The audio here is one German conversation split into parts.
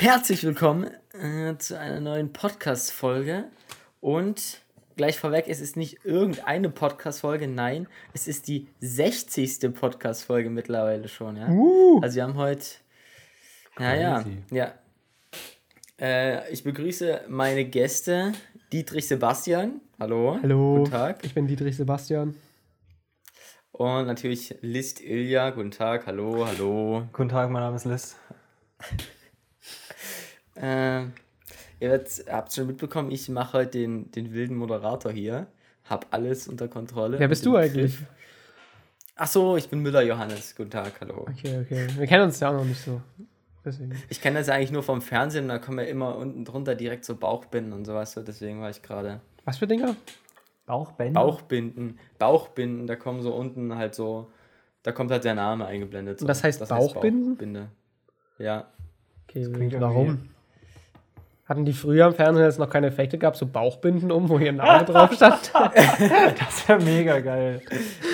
Herzlich willkommen äh, zu einer neuen Podcast-Folge. Und gleich vorweg, es ist nicht irgendeine Podcast-Folge, nein, es ist die 60. Podcast-Folge mittlerweile schon. Ja? Uh. Also wir haben heute, naja, Crazy. ja. Äh, ich begrüße meine Gäste, Dietrich Sebastian. Hallo. Hallo. Guten Tag. Ich bin Dietrich Sebastian. Und natürlich List Ilja. Guten Tag. Hallo, hallo. Guten Tag, mein Name ist Liz. Äh, ihr habt schon mitbekommen, ich mache heute den, den wilden Moderator hier. Hab alles unter Kontrolle. Wer bist du eigentlich? Griff. Ach so, ich bin Müller Johannes. Guten Tag, hallo. Okay, okay. Wir kennen uns ja auch noch nicht so. Deswegen. Ich kenne das ja eigentlich nur vom Fernsehen, da kommen ja immer unten drunter direkt so Bauchbinden und sowas. So, deswegen war ich gerade. Was für Dinger? Bauchbänder? Bauchbinden, Bauchbinden, da kommen so unten halt so, da kommt halt der Name eingeblendet. So. Und das heißt Bauchbinden? Bauchbinde. Ja. Okay, klingt warum? Hatten die früher im Fernsehen, als es noch keine Effekte gab, so Bauchbinden um, wo ihr Name drauf stand? Das wäre mega geil.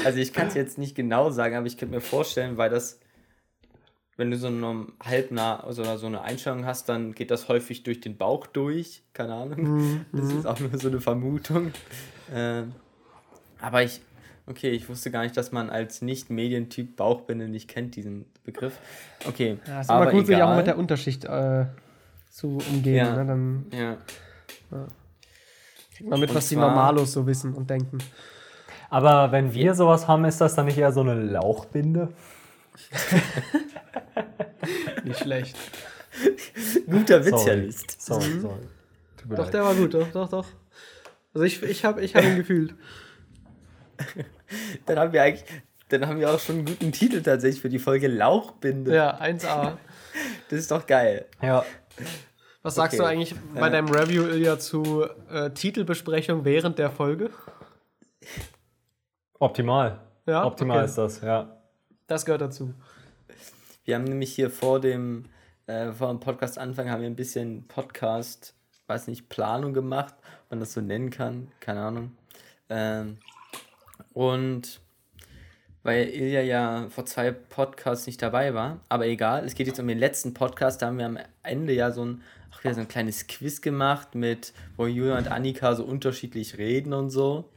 Also ich kann es jetzt nicht genau sagen, aber ich könnte mir vorstellen, weil das, wenn du so eine halbnah also so eine Einstellung hast, dann geht das häufig durch den Bauch durch. Keine Ahnung. Das ist auch nur so eine Vermutung. Ähm, aber ich, okay, ich wusste gar nicht, dass man als Nicht-Medientyp Bauchbinde nicht kennt, diesen Begriff. Okay, Ja, ist aber immer gut, sich egal. auch mit der Unterschicht äh, zu umgehen. Ja. Ne? Dann ja. kriegt man mit, Und was die Normalos so wissen und denken. Aber wenn wir sowas haben, ist das dann nicht eher so eine Lauchbinde? Nicht schlecht. Guter Witz, Herr Sorry. List. Sorry, sorry. Mir Doch, leid. der war gut, doch, doch, doch. Also ich, ich habe ich hab ihn gefühlt. Dann haben wir eigentlich, dann haben wir auch schon einen guten Titel tatsächlich für die Folge Lauchbinde. Ja, 1A. Das ist doch geil. Ja, Was sagst Okay. du eigentlich bei Äh. deinem Review, Ilja, zu äh, Titelbesprechung während der Folge? optimal. Ja, Optimal okay. ist das, ja. Das gehört dazu. Wir haben nämlich hier vor dem, äh, vor dem Podcast Anfang haben wir ein bisschen Podcast, weiß nicht, Planung gemacht, ob man das so nennen kann, keine Ahnung. Ähm, und weil Ilja ja vor zwei Podcasts nicht dabei war, aber egal, es geht jetzt um den letzten Podcast, da haben wir am Ende ja so ein, auch wieder so ein kleines Quiz gemacht mit, wo Julia und Annika so unterschiedlich reden und so.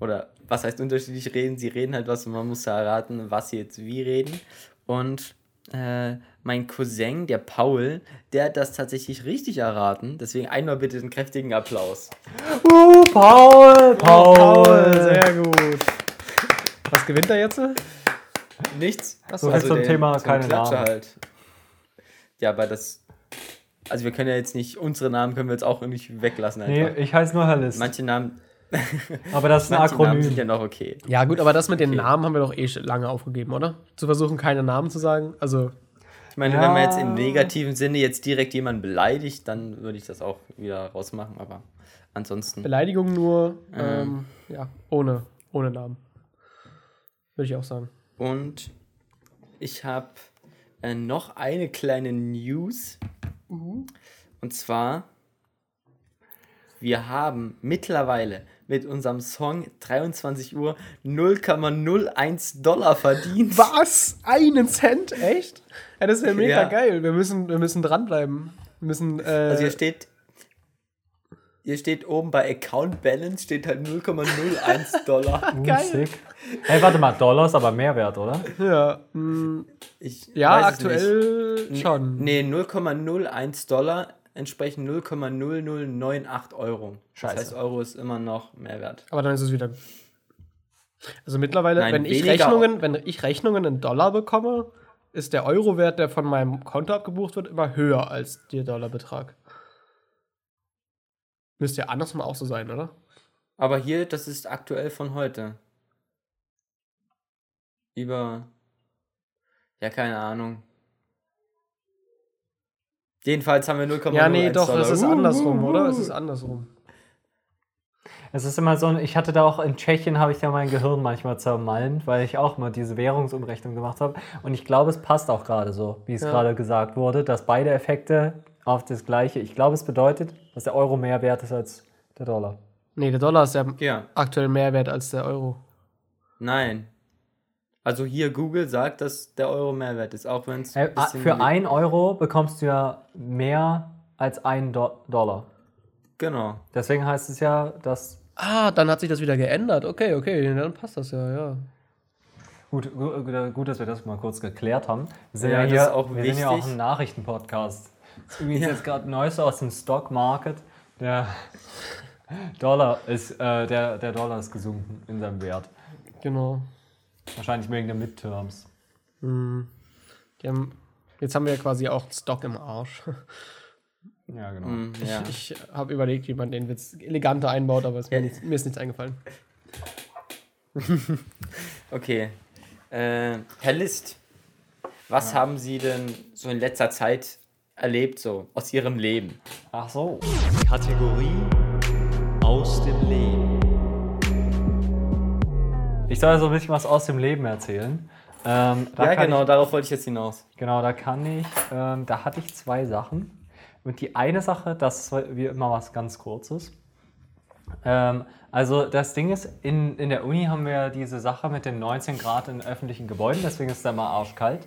Oder was heißt unterschiedlich reden? Sie reden halt was und man muss ja erraten, was sie jetzt wie reden. Und äh, mein Cousin, der Paul, der hat das tatsächlich richtig erraten. Deswegen einmal bitte einen kräftigen Applaus. Uh, Paul! Paul, sehr gut. Was gewinnt er jetzt? Nichts. Achso, So viel zum den- Thema so ein keine Klatscher Namen. halt. Ja, aber das. Also wir können ja jetzt nicht, unsere Namen können wir jetzt auch nicht weglassen Nee, einfach. ich heiße nur Herr. Manche Namen, Aber das ist ein manche Namen sind Akronym. ja noch okay. Ja, gut, aber das mit den Okay. Namen haben wir doch eh schon lange aufgegeben, oder? Zu versuchen, keine Namen zu sagen. Also, Ich meine, Ja. wenn man jetzt im negativen Sinne jetzt direkt jemanden beleidigt, dann würde ich das auch wieder rausmachen, aber ansonsten. Beleidigung nur, Ähm. ähm, ja, ohne, ohne Namen. Würde ich auch sagen. Und ich habe äh, noch eine kleine News. Und zwar, wir haben mittlerweile mit unserem Song 23 Uhr 0,01 Dollar verdient. Was? Einen Cent? Echt? Ja, das wäre mega Ja. geil. Wir müssen, wir müssen dranbleiben. Wir müssen, äh, Also hier steht, hier steht oben bei Account Balance steht halt 0,01 Dollar. Geil. Hey, warte mal, Dollar ist aber Mehrwert, oder? ja, mh, Ich ja weiß es nicht. aktuell Nee, schon. Nee, 0,01 Dollar entsprechen 0,0098 Euro. Scheiße. Das heißt, Euro ist immer noch Mehrwert. Aber dann ist es wieder. Also mittlerweile, Nein, wenn ich. Rechnungen, wenn ich Rechnungen in Dollar bekomme, ist der Euro-Wert, der von meinem Konto abgebucht wird, immer höher als der Dollarbetrag. Müsste ja andersrum auch so sein, oder? Aber hier, das ist aktuell von heute. Über. Ja, keine Ahnung. Jedenfalls haben wir 0,01 Ja, nee, doch, Dollar. es ist Uh, andersrum, uh, oder? Es ist andersrum. Es ist immer so, ein- ich hatte da auch in Tschechien, habe ich da mein Gehirn manchmal zermalmt, weil ich auch mal diese Währungsumrechnung gemacht habe. Und ich glaube, es passt auch gerade so, wie es Ja. gerade gesagt wurde, dass beide Effekte auf das gleiche. Ich glaube, es bedeutet, dass der Euro mehr wert ist als der Dollar. Nee, der Dollar ist ja Ja, aktuell mehr wert als der Euro. nein. Also hier Google sagt, dass der Euro Mehrwert ist, auch wenn es Äh, für 1 Euro bekommst du ja mehr als 1 Do Dollar. Genau. Deswegen heißt es ja, dass. Ah, dann hat sich das wieder geändert. Okay, okay, dann passt das ja, ja. Gut, gut, gut dass wir das mal kurz geklärt haben. Wir sind Ja, ja, das hier ist auch wir sind ja auch ein Nachrichtenpodcast. Das ist Ja. jetzt gerade Neues aus dem Stock Market. Der Dollar ist, äh, der, der Dollar ist gesunken in seinem Wert. Genau. Wahrscheinlich wegen der Midterms. Die haben, jetzt haben wir ja quasi auch Stock im Arsch. Ja, genau. Hm, ja. Ich habe überlegt, wie man den Witz eleganter einbaut, aber es mir, Ja. nicht, mir ist nichts eingefallen. Okay. Äh, Herr List, was haben Sie denn so in letzter Zeit erlebt, so aus Ihrem Leben? Ach so. Kategorie aus dem Leben. Ich soll so ein bisschen was aus dem Leben erzählen. Ähm, ja, genau, Ich, darauf wollte ich jetzt hinaus. genau, da kann ich, ähm, da hatte ich zwei Sachen. Und die eine Sache, das ist wie immer was ganz Kurzes. Ähm, also das Ding ist, in, in der Uni haben wir diese Sache mit den 19 Grad in öffentlichen Gebäuden, deswegen ist es da immer arschkalt.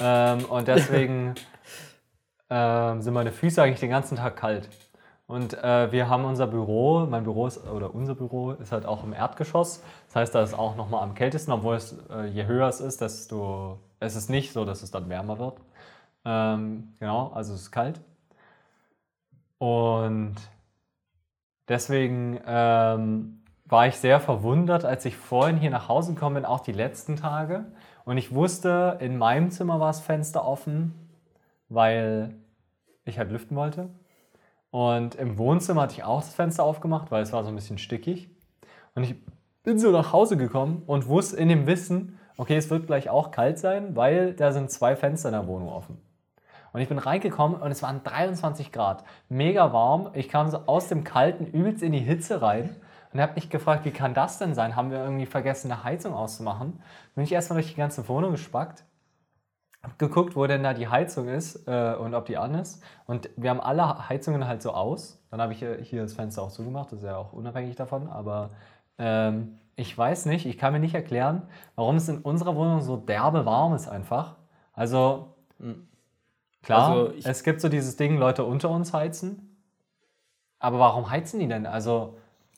Ähm, und deswegen ähm, sind meine Füße eigentlich den ganzen Tag kalt. Und äh, wir haben unser Büro, mein Büro ist, oder unser Büro ist halt auch im Erdgeschoss. Das heißt, da ist auch nochmal am kältesten, obwohl es, äh, je höher es ist, desto, es ist nicht so, dass es dann wärmer wird. Ähm, genau, also es ist kalt. Und deswegen ähm, war ich sehr verwundert, als ich vorhin hier nach Hause gekommen bin, auch die letzten Tage. Und ich wusste, in meinem Zimmer war das Fenster offen, weil ich halt lüften wollte. Und im Wohnzimmer hatte ich auch das Fenster aufgemacht, weil es war so ein bisschen stickig. Und ich bin so nach Hause gekommen und wusste in dem Wissen, okay, es wird gleich auch kalt sein, weil da sind zwei Fenster in der Wohnung offen. Und ich bin reingekommen und es waren 23 Grad. Mega warm. Ich kam so aus dem Kalten übelst in die Hitze rein und habe mich gefragt, wie kann das denn sein? Haben wir irgendwie vergessen, eine Heizung auszumachen? Bin ich erstmal durch die ganze Wohnung gespackt, geguckt, wo denn da die Heizung ist äh, und ob die an ist. Und wir haben alle Heizungen halt so aus. Dann habe ich hier, hier das Fenster auch zugemacht, das ist ja auch unabhängig davon. Aber ähm, ich weiß nicht, ich kann mir nicht erklären, warum es in unserer Wohnung so derbe warm ist einfach. Also, klar, Also ich- es gibt so dieses Ding, Leute unter uns heizen. Aber warum heizen die denn? Also,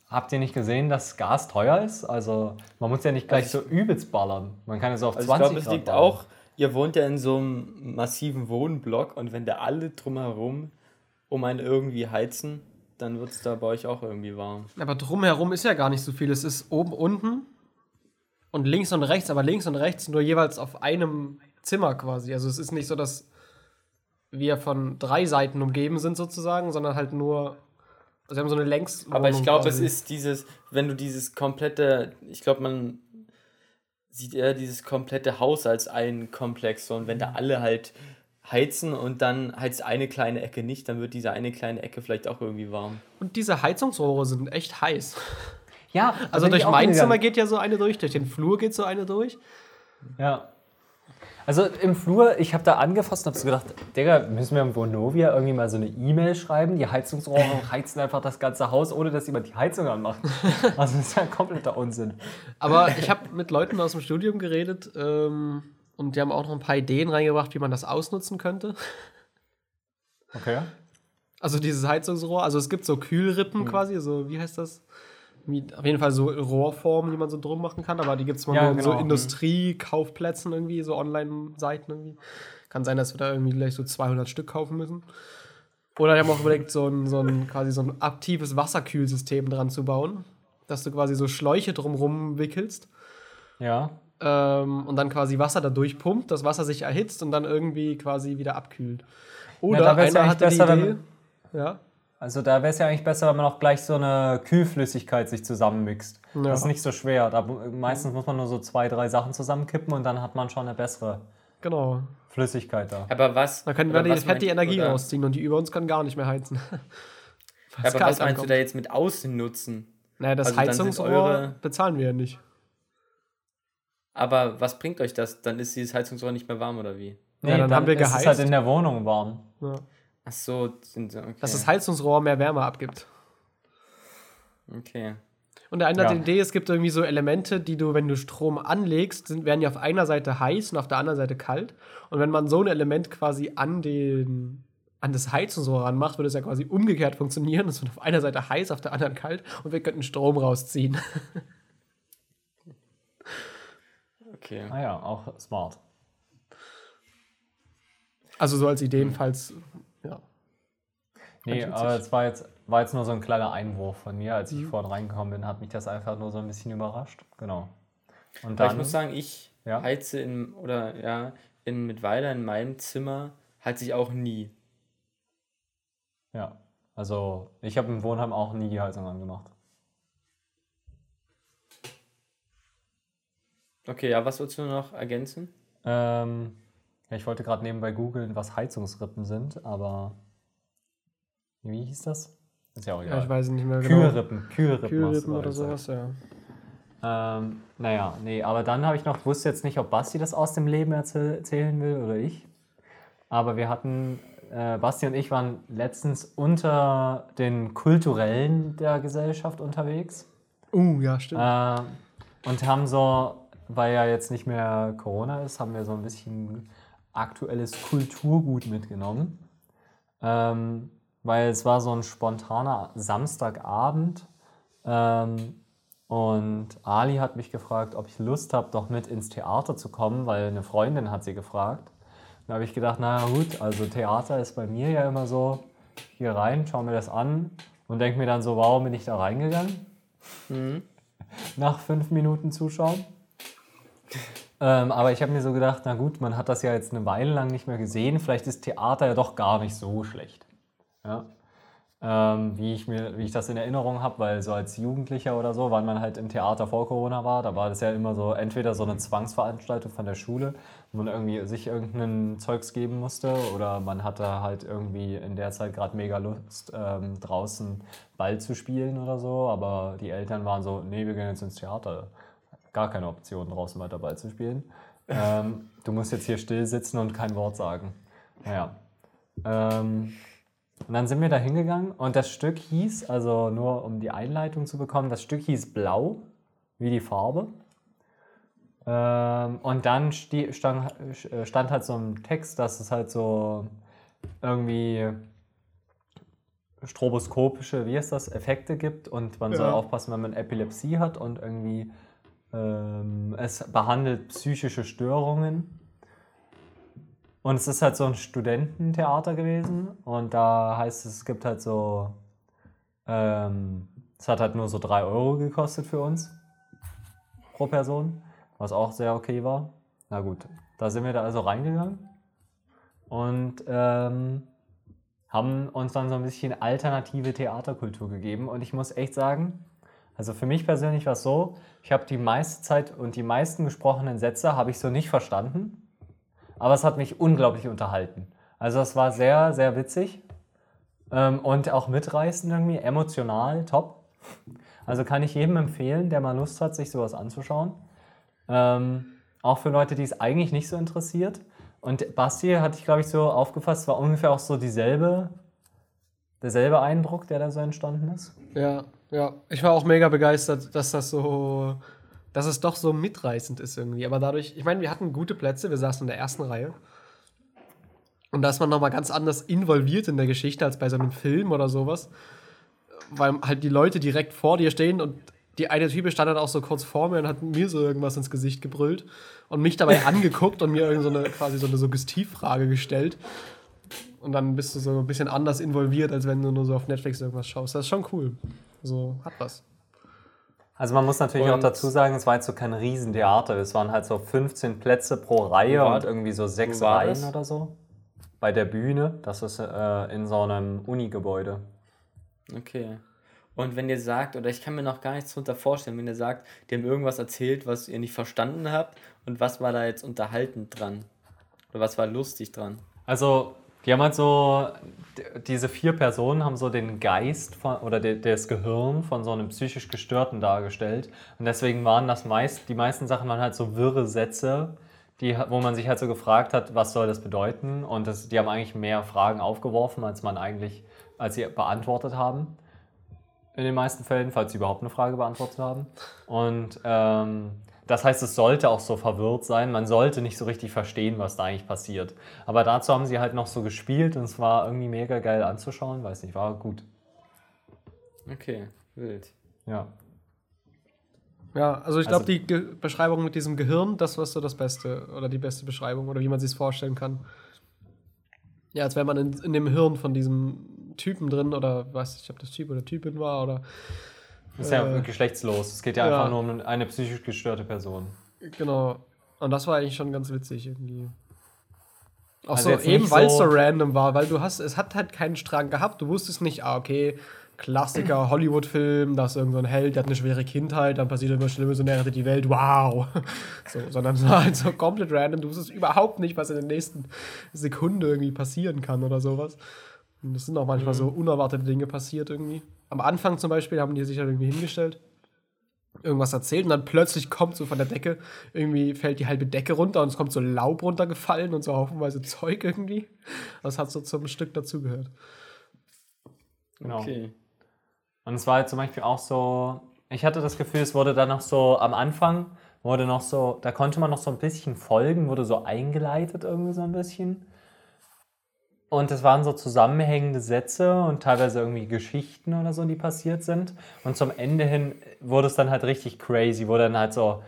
habt ihr nicht gesehen, dass Gas teuer ist? Also, man muss ja nicht gleich Also so übelst ballern. Man kann es auf Also 20 ich glaube, es Grad liegt ballern. auch, ihr wohnt ja in so einem massiven Wohnblock und wenn da alle drumherum um einen irgendwie heizen, dann wird es da bei euch auch irgendwie warm. Aber drumherum ist ja gar nicht so viel. Es ist oben, unten und links und rechts, aber links und rechts nur jeweils auf einem Zimmer quasi. Also es ist nicht so, dass wir von drei Seiten umgeben sind sozusagen, sondern halt nur. Also wir haben so eine Längs. Aber ich glaube, es ist dieses, wenn du dieses komplette, ich glaube, man sieht eher dieses komplette Haus als einen Komplex. So, und wenn da alle halt heizen und dann heizt eine kleine Ecke nicht, dann wird diese eine kleine Ecke vielleicht auch irgendwie warm. Und diese Heizungsrohre sind echt heiß. Ja, Also durch mein. Zimmer geht ja so eine durch, durch den Flur geht so eine durch. Ja. Also im Flur, ich habe da angefasst und habe so gedacht, Digga, müssen wir im Vonovia irgendwie mal so eine E-Mail schreiben? Die Heizungsrohre heizen einfach das ganze Haus, ohne dass jemand die Heizung anmacht. Also das ist ja kompletter Unsinn. Aber ich habe mit Leuten aus dem Studium geredet ähm, und die haben auch noch ein paar Ideen reingebracht, wie man das ausnutzen könnte. Okay. Also dieses Heizungsrohr, also es gibt so Kühlrippen quasi, so wie heißt das? Auf jeden Fall so Rohrformen, die man so drum machen kann, aber die gibt es mal Ja, nur in so genau. Industriekaufplätzen irgendwie, so Online-Seiten irgendwie. Kann sein, dass wir da irgendwie gleich so 200 Stück kaufen müssen. Oder die haben auch überlegt, so ein, so ein quasi so ein aktives Wasserkühlsystem dran zu bauen, dass du quasi so Schläuche drumrum wickelst Ja. ähm, und dann quasi Wasser da durchpumpt, das Wasser sich erhitzt und dann irgendwie quasi wieder abkühlt. Oder ja einer hatte die Idee, ja, Also da wäre es ja eigentlich besser, wenn man auch gleich so eine Kühlflüssigkeit sich zusammenmixt. Ja. Das ist nicht so schwer. Da, meistens muss man nur so zwei, drei Sachen zusammenkippen und dann hat man schon eine bessere genau. Flüssigkeit da. Aber was? Da können wir die was fett die Energie oder- rausziehen und die über uns können gar nicht mehr heizen. Ja, aber was meinst du ankommt. da jetzt mit außen nutzen? Naja, das Also dann Heizungsrohr eure- bezahlen wir ja nicht. Aber was bringt euch das? Dann ist dieses Heizungsrohr nicht mehr warm oder wie? Ja, dann haben wir ist es halt geheizt. in der Wohnung warm. Ja. Ach so, sind okay. Dass das Heizungsrohr mehr Wärme abgibt. okay. Und der eine hat Ja. die Idee, es gibt irgendwie so Elemente, die du, wenn du Strom anlegst, sind, werden die auf einer Seite heiß und auf der anderen Seite kalt. Und wenn man so ein Element quasi an den an das Heizungsrohr ranmacht, würde es ja quasi umgekehrt funktionieren. Es wird auf einer Seite heiß, auf der anderen kalt und wir könnten Strom rausziehen. Okay. Ah ja, auch smart. Also so als Ideen, falls, ja. Nee, aber es war jetzt, war jetzt nur so ein kleiner Einwurf von mir. Als ich vorhin reingekommen bin, hat mich das einfach nur so ein bisschen überrascht. Genau. Und Aber dann, ich muss sagen, ich Ja. heize in, oder ja, in Mittweiler in meinem Zimmer heize ich auch nie. ja, also ich habe im Wohnheim auch nie die Heizung angemacht. Okay, ja, was willst du noch ergänzen? Ähm, ja, ich wollte gerade nebenbei googeln, was Heizungsrippen sind, aber wie hieß das? Ist ja auch ja, egal. ich weiß nicht mehr genau. Kühlrippen, Kühlrippen, Kühlrippen oder sowas, ja. Ähm, naja, nee, aber dann habe ich noch, wusste jetzt nicht, ob Basti das aus dem Leben erzähl erzählen will oder ich. Aber wir hatten, äh, Basti und ich waren letztens unter den Kulturellen der Gesellschaft unterwegs. Uh, ja, stimmt. Äh, und haben so, weil ja jetzt nicht mehr Corona ist, haben wir so ein bisschen aktuelles Kulturgut mitgenommen. Ähm, weil es war so ein spontaner Samstagabend. Ähm, und Ali hat mich gefragt, ob ich Lust habe, doch mit ins Theater zu kommen, weil eine Freundin hat sie gefragt. Da habe ich gedacht, na gut, also Theater ist bei mir ja immer so, hier rein, schau mir das an und denke mir dann so, wow, bin ich da reingegangen? Nach fünf Minuten Zuschauen. Ähm, aber ich habe mir so gedacht, na gut, man hat das ja jetzt eine Weile lang nicht mehr gesehen, vielleicht ist Theater ja doch gar nicht so schlecht. Ja? Ähm, wie, ich mir, wie ich das in Erinnerung habe, weil so als Jugendlicher oder so, wann man halt im Theater vor Corona war, da war das ja immer so entweder so eine Zwangsveranstaltung von der Schule, wo man irgendwie sich irgendeinen Zeugs geben musste oder man hatte halt irgendwie in der Zeit gerade mega Lust, ähm, draußen Ball zu spielen oder so, aber die Eltern waren so, nee, wir gehen jetzt ins Theater. Gar keine Option, draußen weiter Ball zu spielen. Ähm, du musst jetzt hier still sitzen und kein Wort sagen. Naja. Ähm, und dann sind wir da hingegangen und das Stück hieß, also nur um die Einleitung zu bekommen, das Stück hieß Blau, wie die Farbe. Ähm, und dann stand, äh, stand halt so ein Text, dass es halt so irgendwie stroboskopische, wie ist das, Effekte gibt und man soll Ja. aufpassen, wenn man Epilepsie hat und irgendwie es behandelt psychische Störungen. Und es ist halt so ein Studententheater gewesen und da heißt es, es gibt halt so, ähm, es hat halt nur so 3 Euro gekostet für uns pro Person, was auch sehr okay war. Na gut, da sind wir da also reingegangen und ähm, haben uns dann so ein bisschen alternative Theaterkultur gegeben und ich muss echt sagen, also für mich persönlich war es so, ich habe die meiste Zeit und die meisten gesprochenen Sätze habe ich so nicht verstanden, aber es hat mich unglaublich unterhalten. Also es war sehr, sehr witzig ähm, und auch mitreißend irgendwie, emotional, top. Also kann ich jedem empfehlen, der mal Lust hat, sich sowas anzuschauen. Ähm, auch für Leute, die es eigentlich nicht so interessiert. Und Basti hatte ich, glaube ich, so aufgefasst, war ungefähr auch so dieselbe, derselbe Eindruck, der da so entstanden ist. Ja, ja. Ich war auch mega begeistert, dass das so, dass es doch so mitreißend ist irgendwie. Aber dadurch, ich meine, wir hatten gute Plätze, wir saßen in der ersten Reihe. Und da ist man nochmal ganz anders involviert in der Geschichte als bei so einem Film oder sowas. Weil halt die Leute direkt vor dir stehen und die eine Type stand dann auch so kurz vor mir und hat mir so irgendwas ins Gesicht gebrüllt und mich dabei angeguckt und mir irgend so eine, quasi so eine Suggestivfrage gestellt. Und dann bist du so ein bisschen anders involviert, als wenn du nur so auf Netflix irgendwas schaust. Das ist schon cool. So hat was. Also man muss natürlich auch Und- dazu sagen, es war jetzt so kein Riesentheater. Es waren halt so 15 Plätze pro Reihe und irgendwie so sechs Reihen das? oder so. Bei der Bühne, das ist äh, in so einem Uni-Gebäude. Okay. Und wenn ihr sagt, oder ich kann mir noch gar nichts drunter vorstellen, wenn ihr sagt, die haben irgendwas erzählt, was ihr nicht verstanden habt, und was war da jetzt unterhaltend dran? Oder was war lustig dran? Also, die haben halt so, diese vier Personen haben so den Geist von, oder de, das Gehirn von so einem psychisch Gestörten dargestellt. Und deswegen waren das meist, die meisten Sachen waren halt so wirre Sätze, die, wo man sich halt so gefragt hat, was soll das bedeuten? Und das, die haben eigentlich mehr Fragen aufgeworfen, als man eigentlich, als sie beantwortet haben. in den meisten Fällen, falls sie überhaupt eine Frage beantwortet haben. Und ähm, das heißt, es sollte auch so verwirrt sein. Man sollte nicht so richtig verstehen, was da eigentlich passiert. Aber dazu haben sie halt noch so gespielt und es war irgendwie mega geil anzuschauen. Weiß nicht, war gut. Okay, wild. Ja. Ja, also ich glaube, Also- die Ge Beschreibung mit diesem Gehirn, das war so das Beste oder die beste Beschreibung oder wie man sich vorstellen kann. Ja, als wäre man in, in dem Hirn von diesem Typen drin oder weiß ich, ob das Typ oder Typin war oder ist ja Äh, geschlechtslos. Es geht ja, ja. einfach nur um eine psychisch gestörte Person. genau. Und das war eigentlich schon ganz witzig irgendwie. Auch Also so, eben weil es so so- random war, weil du hast, es hat halt keinen Strang gehabt. Du wusstest nicht, ah, okay, Klassiker, Hollywood-Film, da ist irgend so ein Held, der hat eine schwere Kindheit, dann passiert irgendwas Schlimmes und er rettet die Welt, wow. So, sondern es war halt so komplett random. Du wusstest überhaupt nicht, was in der nächsten Sekunde irgendwie passieren kann oder sowas. Und es sind auch manchmal so unerwartete Dinge passiert irgendwie. Am Anfang zum Beispiel haben die sich halt irgendwie hingestellt, irgendwas erzählt und dann plötzlich kommt so von der Decke, irgendwie fällt die halbe Decke runter und es kommt so Laub runtergefallen und so haufenweise Zeug irgendwie. Das hat so zum Stück dazugehört. Genau. Okay. Und es war halt zum Beispiel auch so, ich hatte das Gefühl, es wurde dann noch so am Anfang, wurde noch so, da konnte man noch so ein bisschen folgen, wurde so eingeleitet irgendwie so ein bisschen. Und es waren so zusammenhängende Sätze und teilweise irgendwie Geschichten oder so, die passiert sind. Und zum Ende hin wurde es dann halt richtig crazy, wurde dann halt so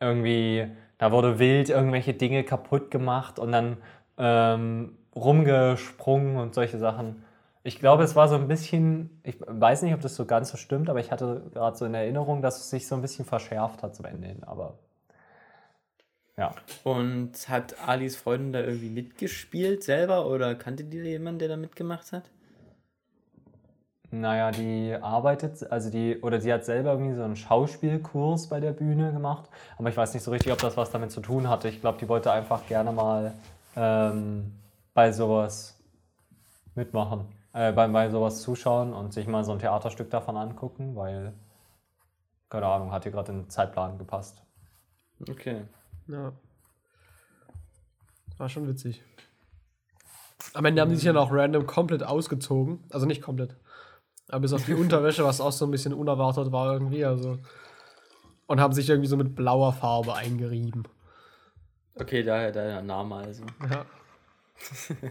irgendwie, da wurde wild irgendwelche Dinge kaputt gemacht und dann ähm, rumgesprungen und solche Sachen. Ich glaube, es war so ein bisschen, ich weiß nicht, ob das so ganz so stimmt, aber ich hatte gerade so in Erinnerung, dass es sich so ein bisschen verschärft hat zum Ende hin. Aber ja. Und hat Alis Freundin da irgendwie mitgespielt selber oder kannte die jemanden, der da mitgemacht hat? Naja, die arbeitet, also die, oder sie hat selber irgendwie so einen Schauspielkurs bei der Bühne gemacht, aber ich weiß nicht so richtig, ob das was damit zu tun hatte. Ich glaube, die wollte einfach gerne mal ähm, bei sowas mitmachen, äh, bei, bei sowas zuschauen und sich mal so ein Theaterstück davon angucken, weil, keine Ahnung, hat ihr gerade in den Zeitplan gepasst. Okay. Ja. War schon witzig. Am Ende haben die sich dann auch random komplett ausgezogen. Also nicht komplett. Aber bis auf die Unterwäsche, was auch so ein bisschen unerwartet war irgendwie. Also. Und haben sich irgendwie so mit blauer Farbe eingerieben. Okay, daher der Name also. Ja.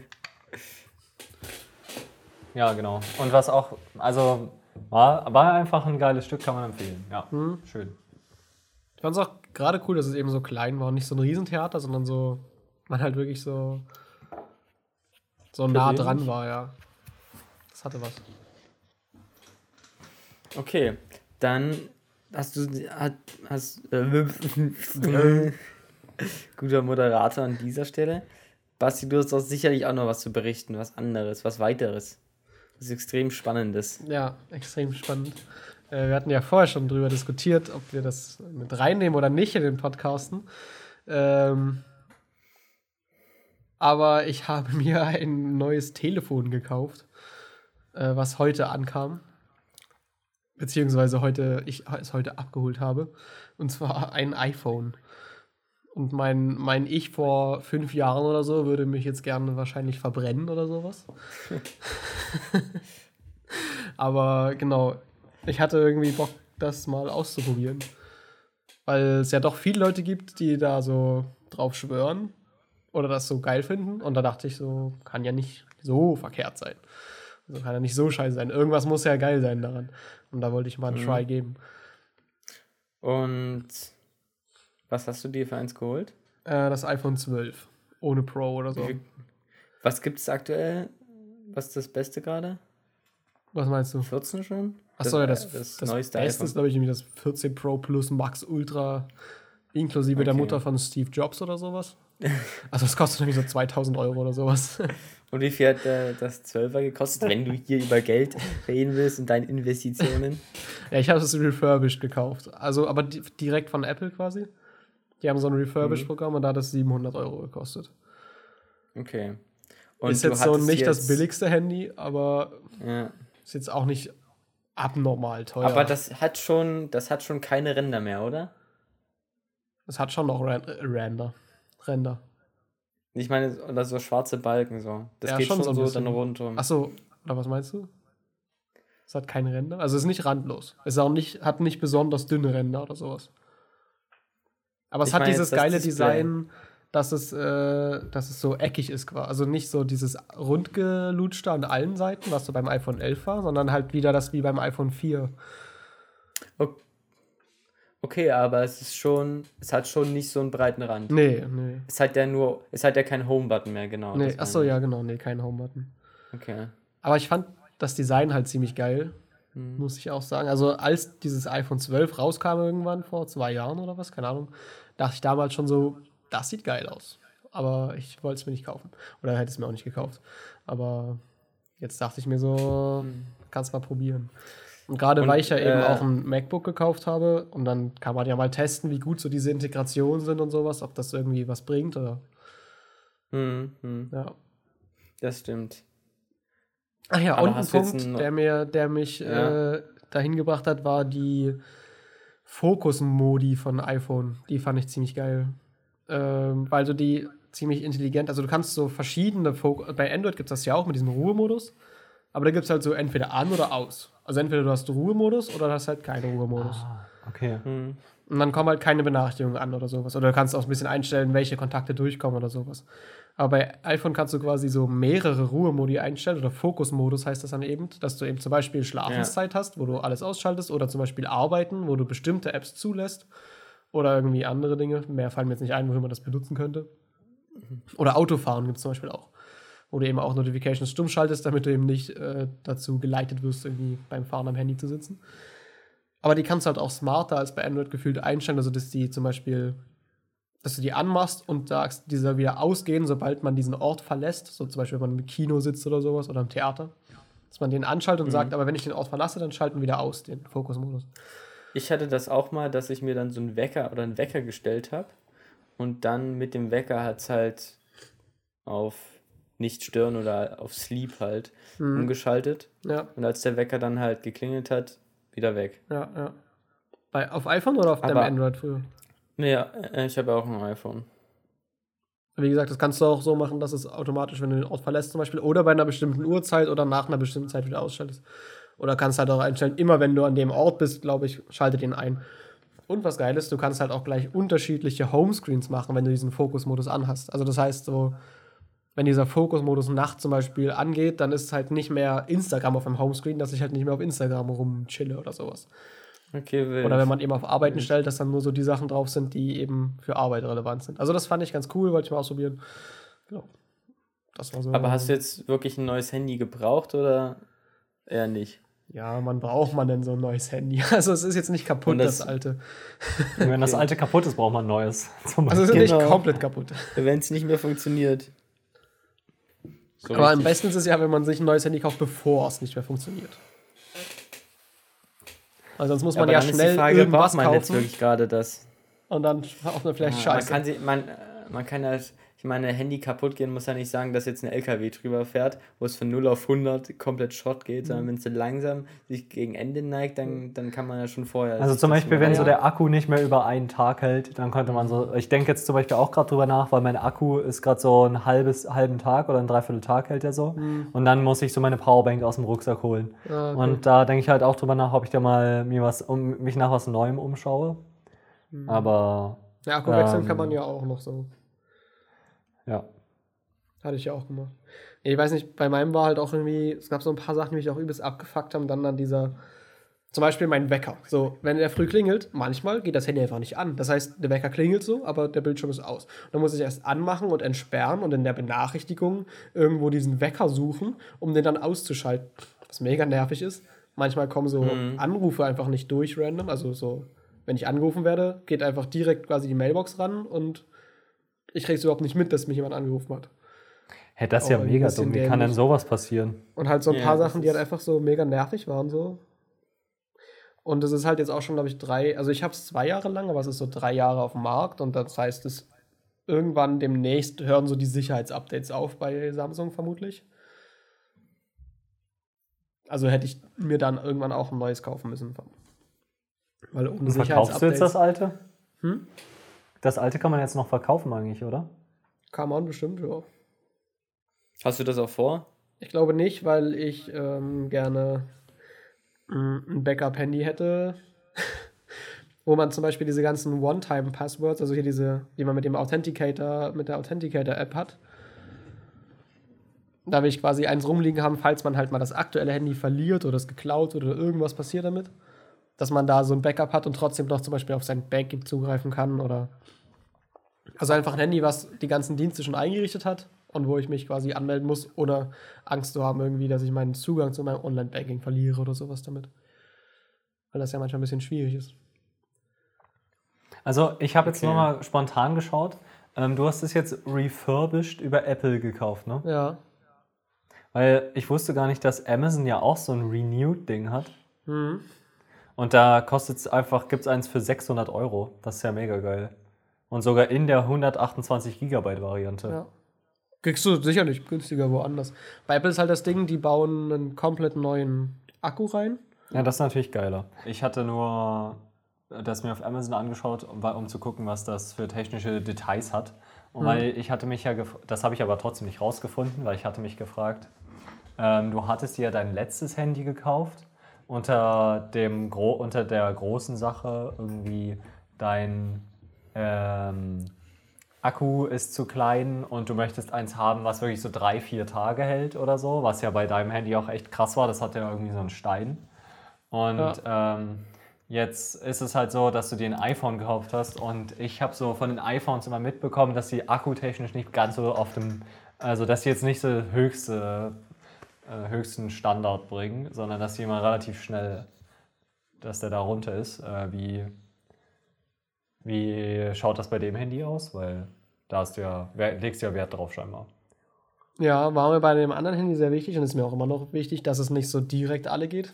Ja, genau. Und was auch, also war, war einfach ein geiles Stück, kann man empfehlen. Ja, schön. Ich fand es auch gerade cool, dass es eben so klein war und nicht so ein Riesentheater, sondern so, man halt wirklich so, so nah dran war, ja. Das hatte was. Okay, dann hast du hat, hast äh, guter Moderator an dieser Stelle. Basti, du hast doch sicherlich auch noch was zu berichten, was anderes, was weiteres. Das ist extrem spannendes. Ja, extrem spannend. Äh, wir hatten ja vorher schon drüber diskutiert, ob wir das mit reinnehmen oder nicht in den Podcasten. Ähm, aber ich habe mir ein neues Telefon gekauft, äh, was heute ankam. Beziehungsweise heute, ich es heute abgeholt habe. Und zwar ein iPhone. Und mein, mein Ich vor fünf Jahren oder so würde mich jetzt gerne wahrscheinlich verbrennen oder sowas. Aber genau, ich hatte irgendwie Bock, das mal auszuprobieren. Weil es ja doch viele Leute gibt, die da so drauf schwören oder das so geil finden. Und da dachte ich so, kann ja nicht so verkehrt sein. Also kann ja nicht so scheiße sein. Irgendwas muss ja geil sein daran. Und da wollte ich mal einen Try geben. Und was hast du dir für eins geholt? Äh, das iPhone 12. Ohne Pro oder so. Was gibt es aktuell? Was ist das Beste gerade? Was meinst du? 14 schon? Achso, ja, das, das, das, das neueste Beste ist, glaube ich, irgendwie das 14 Pro Plus Max Ultra inklusive der Okay. Mutter von Steve Jobs oder sowas. Also das kostet irgendwie so 2000 Euro oder sowas. Und wie viel hat äh, das 12er gekostet, wenn du hier über Geld reden willst und deine Investitionen? ja, ich habe es refurbished gekauft. Also, aber di direkt von Apple quasi. Die haben so ein Mhm. Refurbished-Programm und da hat es 700 Euro gekostet. Okay. Und ist jetzt so nicht das jetzt- billigste Handy, aber Ja. ist jetzt auch nicht abnormal teuer. Aber das hat schon, das hat schon keine Ränder mehr, oder? das hat schon noch äh, Render. Render. Ich meine, oder so schwarze Balken so. Das Ja, geht schon schon, so so, bisschen. dann rundum. Achso, oder was meinst du? Es hat keine Ränder. Also es ist nicht randlos. Es ist auch nicht, hat nicht besonders dünne Ränder oder sowas. Aber es Ich hat dieses jetzt geile. Design, dass es, äh, dass es so eckig ist. quasi. Also nicht so dieses rundgelutschte an allen Seiten, was so beim iPhone 11 war, sondern halt wieder das wie beim iPhone 4. Okay, aber es ist schon, es hat schon nicht so einen breiten Rand. Nee, nee. Es hat ja nur, es hat ja keinen Home-Button mehr, genau. nee. Achso, ja, genau. Nee, kein Home-Button. Okay. Aber ich fand das Design halt ziemlich geil, Hm. muss ich auch sagen. Also als dieses iPhone 12 rauskam irgendwann vor zwei Jahren oder was, keine Ahnung, dachte ich damals schon so, das sieht geil aus. Aber ich wollte es mir nicht kaufen. Oder hätte es mir auch nicht gekauft. Aber jetzt dachte ich mir so, kannst mal probieren. Und gerade weil ich ja eben äh, auch ein MacBook gekauft habe und dann kann man ja mal testen, wie gut so diese Integrationen sind und sowas, ob das irgendwie was bringt oder Hm, hm, ja. das stimmt. Ach ja, Aber und ein Punkt, ein- der, mir, der mich Ja. äh, dahin gebracht hat, war die Fokus-Modi von iPhone. Die fand ich ziemlich geil. Ähm, weil so die ziemlich intelligent, also du kannst so verschiedene Fokus, bei Android gibt es das ja auch mit diesem Ruhemodus, aber da gibt es halt so entweder an oder aus. Also entweder du hast Ruhemodus oder du hast halt keinen Ruhemodus. Ah, okay. Hm. Und dann kommen halt keine Benachrichtigungen an oder sowas. Oder du kannst auch ein bisschen einstellen, welche Kontakte durchkommen oder sowas. Aber bei iPhone kannst du quasi so mehrere Ruhemodi einstellen oder Fokusmodus heißt das dann eben, dass du eben zum Beispiel Schlafenszeit hast, wo du alles ausschaltest oder zum Beispiel Arbeiten, wo du bestimmte Apps zulässt oder irgendwie andere Dinge. Mehr fallen mir jetzt nicht ein, wofür man das benutzen könnte. Oder Autofahren gibt es zum Beispiel auch. Wo du eben auch Notifications stumm schaltest, damit du eben nicht äh, dazu geleitet wirst, irgendwie beim Fahren am Handy zu sitzen. Aber die kannst du halt auch smarter als bei Android gefühlt einstellen, also dass die zum Beispiel, dass du die anmachst und sagst, dieser wieder ausgehen, sobald man diesen Ort verlässt, so zum Beispiel, wenn man im Kino sitzt oder sowas oder im Theater, dass man den anschaltet und sagt, aber wenn ich den Ort verlasse, dann schalten wir wieder aus, den Fokusmodus. Ich hatte das auch mal, dass ich mir dann so einen Wecker oder einen Wecker gestellt habe und dann mit dem Wecker hat es halt auf nicht stören oder auf Sleep halt Mhm. umgeschaltet. Ja, Und als der Wecker dann halt geklingelt hat, wieder weg. ja, ja. Bei, auf iPhone oder auf deinem Aber- Android früher? Nee, äh, ich habe auch ein iPhone. Wie gesagt, das kannst du auch so machen, dass es automatisch, wenn du den Ort verlässt, zum Beispiel, oder bei einer bestimmten Uhrzeit oder nach einer bestimmten Zeit wieder ausschaltest. Oder kannst halt auch einstellen, immer wenn du an dem Ort bist, glaube ich, schaltet ihn ein. Und was geil ist, du kannst halt auch gleich unterschiedliche Homescreens machen, wenn du diesen Fokusmodus anhast. Also das heißt so, wenn dieser Fokusmodus nachts zum Beispiel angeht, dann ist es halt nicht mehr Instagram auf dem Homescreen, dass ich halt nicht mehr auf Instagram rumchille oder sowas. Okay, wild. Oder wenn man eben auf Arbeiten stellt, dass dann nur so die Sachen drauf sind, die eben für Arbeit relevant sind. Also das fand ich ganz cool, wollte ich mal ausprobieren. Genau. Das war so. Aber hast du jetzt wirklich ein neues Handy gebraucht oder eher nicht? Ja, man braucht man denn so ein neues Handy. Also es ist jetzt nicht kaputt, das, das- alte. Wenn das alte kaputt ist, braucht man ein neues. Zum Also es ist Beispiel. nicht Genau. komplett kaputt. Wenn es nicht mehr funktioniert. So Aber am besten ist es ja, wenn man sich ein neues Handy kauft, bevor es nicht mehr funktioniert. Weil sonst muss man ja ist schnell die Frage, irgendwas braucht man jetzt kaufen wirklich gerade das? und dann kauft man vielleicht Ja, man Scheiße. kann sie, man, äh, man kann halt, ich meine, Handy kaputt gehen muss ja nicht sagen, dass jetzt ein LKW drüber fährt, wo es von 0 auf 100 komplett Schrott geht, Mhm. sondern wenn es so langsam sich gegen Ende neigt, dann, dann kann man ja schon vorher. Also zum Beispiel, wenn so der Akku nicht mehr über einen Tag hält, dann könnte man so, ich denke jetzt zum Beispiel auch gerade drüber nach, weil mein Akku ist gerade so ein halbes, halben Tag oder ein Dreiviertel Tag hält er so. Und dann muss ich so meine Powerbank aus dem Rucksack holen. Ah, okay. Und da denke ich halt auch drüber nach, ob ich da mal mir was, um, mich nach was Neuem umschaue. Aber Ja, Akku wechseln ähm, kann man ja auch noch so. Ja. Hatte ich ja auch gemacht. Ich weiß nicht, bei meinem war halt auch irgendwie, es gab so ein paar Sachen, die mich auch übelst abgefuckt haben. Dann an dieser, zum Beispiel mein Wecker. So, wenn der früh klingelt, manchmal geht das Handy einfach nicht an. Das heißt, der Wecker klingelt so, aber der Bildschirm ist aus. Dann muss ich erst anmachen und entsperren und in der Benachrichtigung irgendwo diesen Wecker suchen, um den dann auszuschalten. Was mega nervig ist. Manchmal kommen so Anrufe einfach nicht durch random. Also so, wenn ich angerufen werde, geht einfach direkt quasi die Mailbox ran und ich krieg's überhaupt nicht mit, dass mich jemand angerufen hat. Hey, das ist ja ein mega dumm. Wie kann denn sowas passieren? Und halt so ein Ja, paar Sachen, die halt einfach so mega nervig waren, so. Und das ist halt jetzt auch schon, glaube ich, drei, also ich habe es zwei Jahre lang, aber es ist so drei Jahre auf dem Markt und das heißt, es irgendwann demnächst hören so die Sicherheitsupdates auf bei Samsung vermutlich. Also hätte ich mir dann irgendwann auch ein neues kaufen müssen. Weil ohne verkaufst du jetzt das Sicherheitsupdates alte? Hm? Das alte kann man jetzt noch verkaufen eigentlich, oder? kann man bestimmt, ja. Hast du das auch vor? Ich glaube nicht, weil ich ähm, gerne ein Backup-Handy hätte, wo man zum Beispiel diese ganzen One-Time-Passwords, also hier diese, die man mit dem Authenticator, mit der Authenticator-App hat, da will ich quasi eins rumliegen haben, falls man halt mal das aktuelle Handy verliert oder es geklaut oder irgendwas passiert damit, dass man da so ein Backup hat und trotzdem noch zum Beispiel auf sein Banking zugreifen kann oder also einfach ein Handy, was die ganzen Dienste schon eingerichtet hat und wo ich mich quasi anmelden muss, ohne Angst zu haben irgendwie, dass ich meinen Zugang zu meinem Online-Banking verliere oder sowas damit. Weil das ja manchmal ein bisschen schwierig ist. Also ich habe jetzt Okay. nochmal spontan geschaut. Ähm, du hast es jetzt refurbished über Apple gekauft, ne? Ja. Weil ich wusste gar nicht, dass Amazon ja auch so ein Renewed-Ding hat. Mhm. Und da kostet es einfach, gibt es eins für 600 Euro. Das ist ja mega geil. Und sogar in der 128 Gigabyte Variante. Ja. Kriegst du sicherlich günstiger woanders. Bei Apple ist halt das Ding, die bauen einen komplett neuen Akku rein. Ja, das ist natürlich geiler. Ich hatte nur das mir auf Amazon angeschaut, um, um zu gucken, was das für technische Details hat. Und weil ich hatte mich ja, das habe ich aber trotzdem nicht rausgefunden, weil ich hatte mich gefragt, ähm, du hattest dir ja dein letztes Handy gekauft unter, dem Gro unter der großen Sache irgendwie dein ähm, Akku ist zu klein und du möchtest eins haben, was wirklich so drei, vier Tage hält oder so, was ja bei deinem Handy auch echt krass war. Das hat ja irgendwie so einen Stein. Und ähm, jetzt ist es halt so, dass du dir ein iPhone gekauft hast und ich habe so von den iPhones immer mitbekommen, dass die akkutechnisch nicht ganz so auf dem, also dass sie jetzt nicht so höchste, äh, höchsten Standard bringen, sondern dass immer relativ schnell, dass der da runter ist. Äh, wie, wie schaut das bei dem Handy aus? Weil da hast du ja, legst du ja Wert drauf scheinbar. Ja, war mir bei dem anderen Handy sehr wichtig und ist mir auch immer noch wichtig, dass es nicht so direkt alle geht.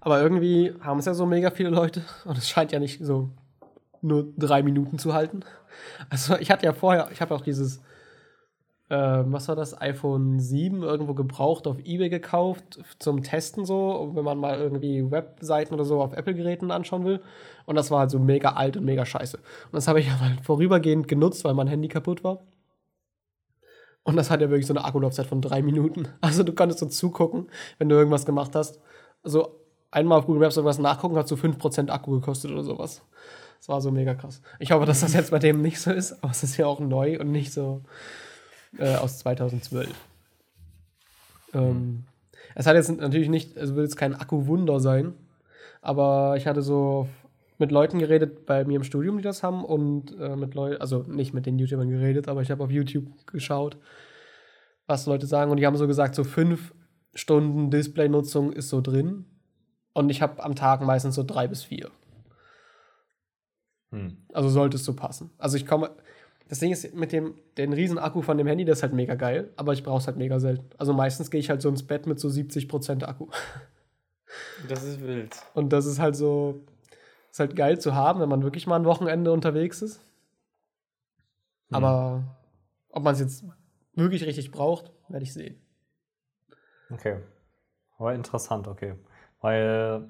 Aber irgendwie haben es ja so mega viele Leute und es scheint ja nicht so nur drei Minuten zu halten. Also ich hatte ja vorher, ich habe auch dieses, äh, was war das, iPhone 7 irgendwo gebraucht auf Ebay gekauft zum Testen so, wenn man mal irgendwie Webseiten oder so auf Apple-Geräten anschauen will. Und das war halt so mega alt und mega scheiße. Und das habe ich mal vorübergehend genutzt, weil mein Handy kaputt war. Und das hat ja wirklich so eine Akkulaufzeit von drei Minuten. Also du konntest so zugucken, wenn du irgendwas gemacht hast. Also einmal auf Google Maps irgendwas nachgucken, hat so 5% Akku gekostet oder sowas. Das war so mega krass. Ich hoffe, dass das jetzt bei dem nicht so ist, aber es ist ja auch neu und nicht so äh, aus 2012. Ähm, es hat jetzt natürlich nicht, es wird jetzt kein Akkuwunder sein, aber ich hatte so mit Leuten geredet bei mir im Studium, die das haben und äh, mit Leuten, also nicht mit den YouTubern geredet, aber ich habe auf YouTube geschaut, was Leute sagen und die haben so gesagt, so fünf Stunden Displaynutzung ist so drin und ich habe am Tag meistens so drei bis vier. Hm. Also sollte es so passen. Also ich komme. Das Ding ist, mit dem den riesen Akku von dem Handy, das ist halt mega geil, aber ich brauche es halt mega selten. Also meistens gehe ich halt so ins Bett mit so 70% Akku. Das ist wild. Und das ist halt so, ist halt geil zu haben, wenn man wirklich mal ein Wochenende unterwegs ist. Aber ob man es jetzt wirklich richtig braucht, werde ich sehen. Okay. Aber interessant, okay. Weil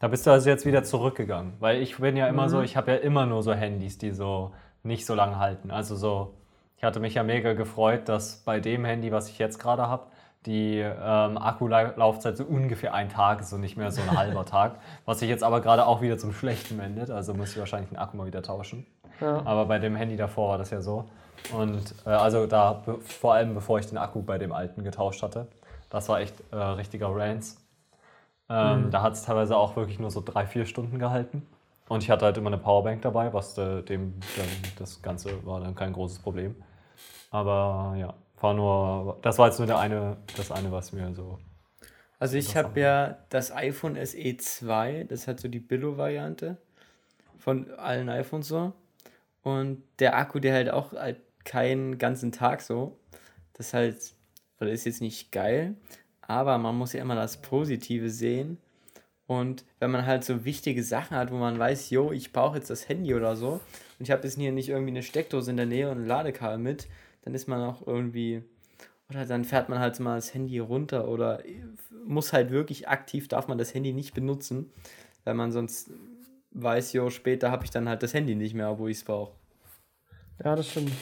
da bist du also jetzt wieder zurückgegangen. Weil ich bin ja immer so, ich habe ja immer nur so Handys, die so nicht so lange halten. Also so, ich hatte mich ja mega gefreut, dass bei dem Handy, was ich jetzt gerade habe, die ähm, Akkulaufzeit so ungefähr ein Tag ist und nicht mehr so ein halber Tag. Was sich jetzt aber gerade auch wieder zum Schlechten wendet. Also muss ich wahrscheinlich den Akku mal wieder tauschen. Ja. Aber bei dem Handy davor war das ja so. Und äh, also da, vor allem bevor ich den Akku bei dem alten getauscht hatte, das war echt äh, richtiger Rants. Ähm, Da hat es teilweise auch wirklich nur so drei, vier Stunden gehalten. Und ich hatte halt immer eine Powerbank dabei, was äh, dem dann das Ganze war dann kein großes Problem. Aber ja, war nur, das war jetzt nur der eine, das eine, was mir so. Also ich habe ja das iPhone SE 2, das hat so die Billo-Variante von allen iPhones so. Und der Akku, der hält auch halt keinen ganzen Tag so. Das halt, oder ist jetzt nicht geil, aber man muss ja immer das Positive sehen. Und wenn man halt so wichtige Sachen hat, wo man weiß, yo, ich brauche jetzt das Handy oder so, und ich habe jetzt hier nicht irgendwie eine Steckdose in der Nähe und ein Ladekabel mit, dann ist man auch irgendwie, oder dann fährt man halt mal das Handy runter oder muss halt wirklich aktiv, darf man das Handy nicht benutzen, weil man sonst weiß, jo, später habe ich dann halt das Handy nicht mehr, wo ich es brauche. Ja, das stimmt.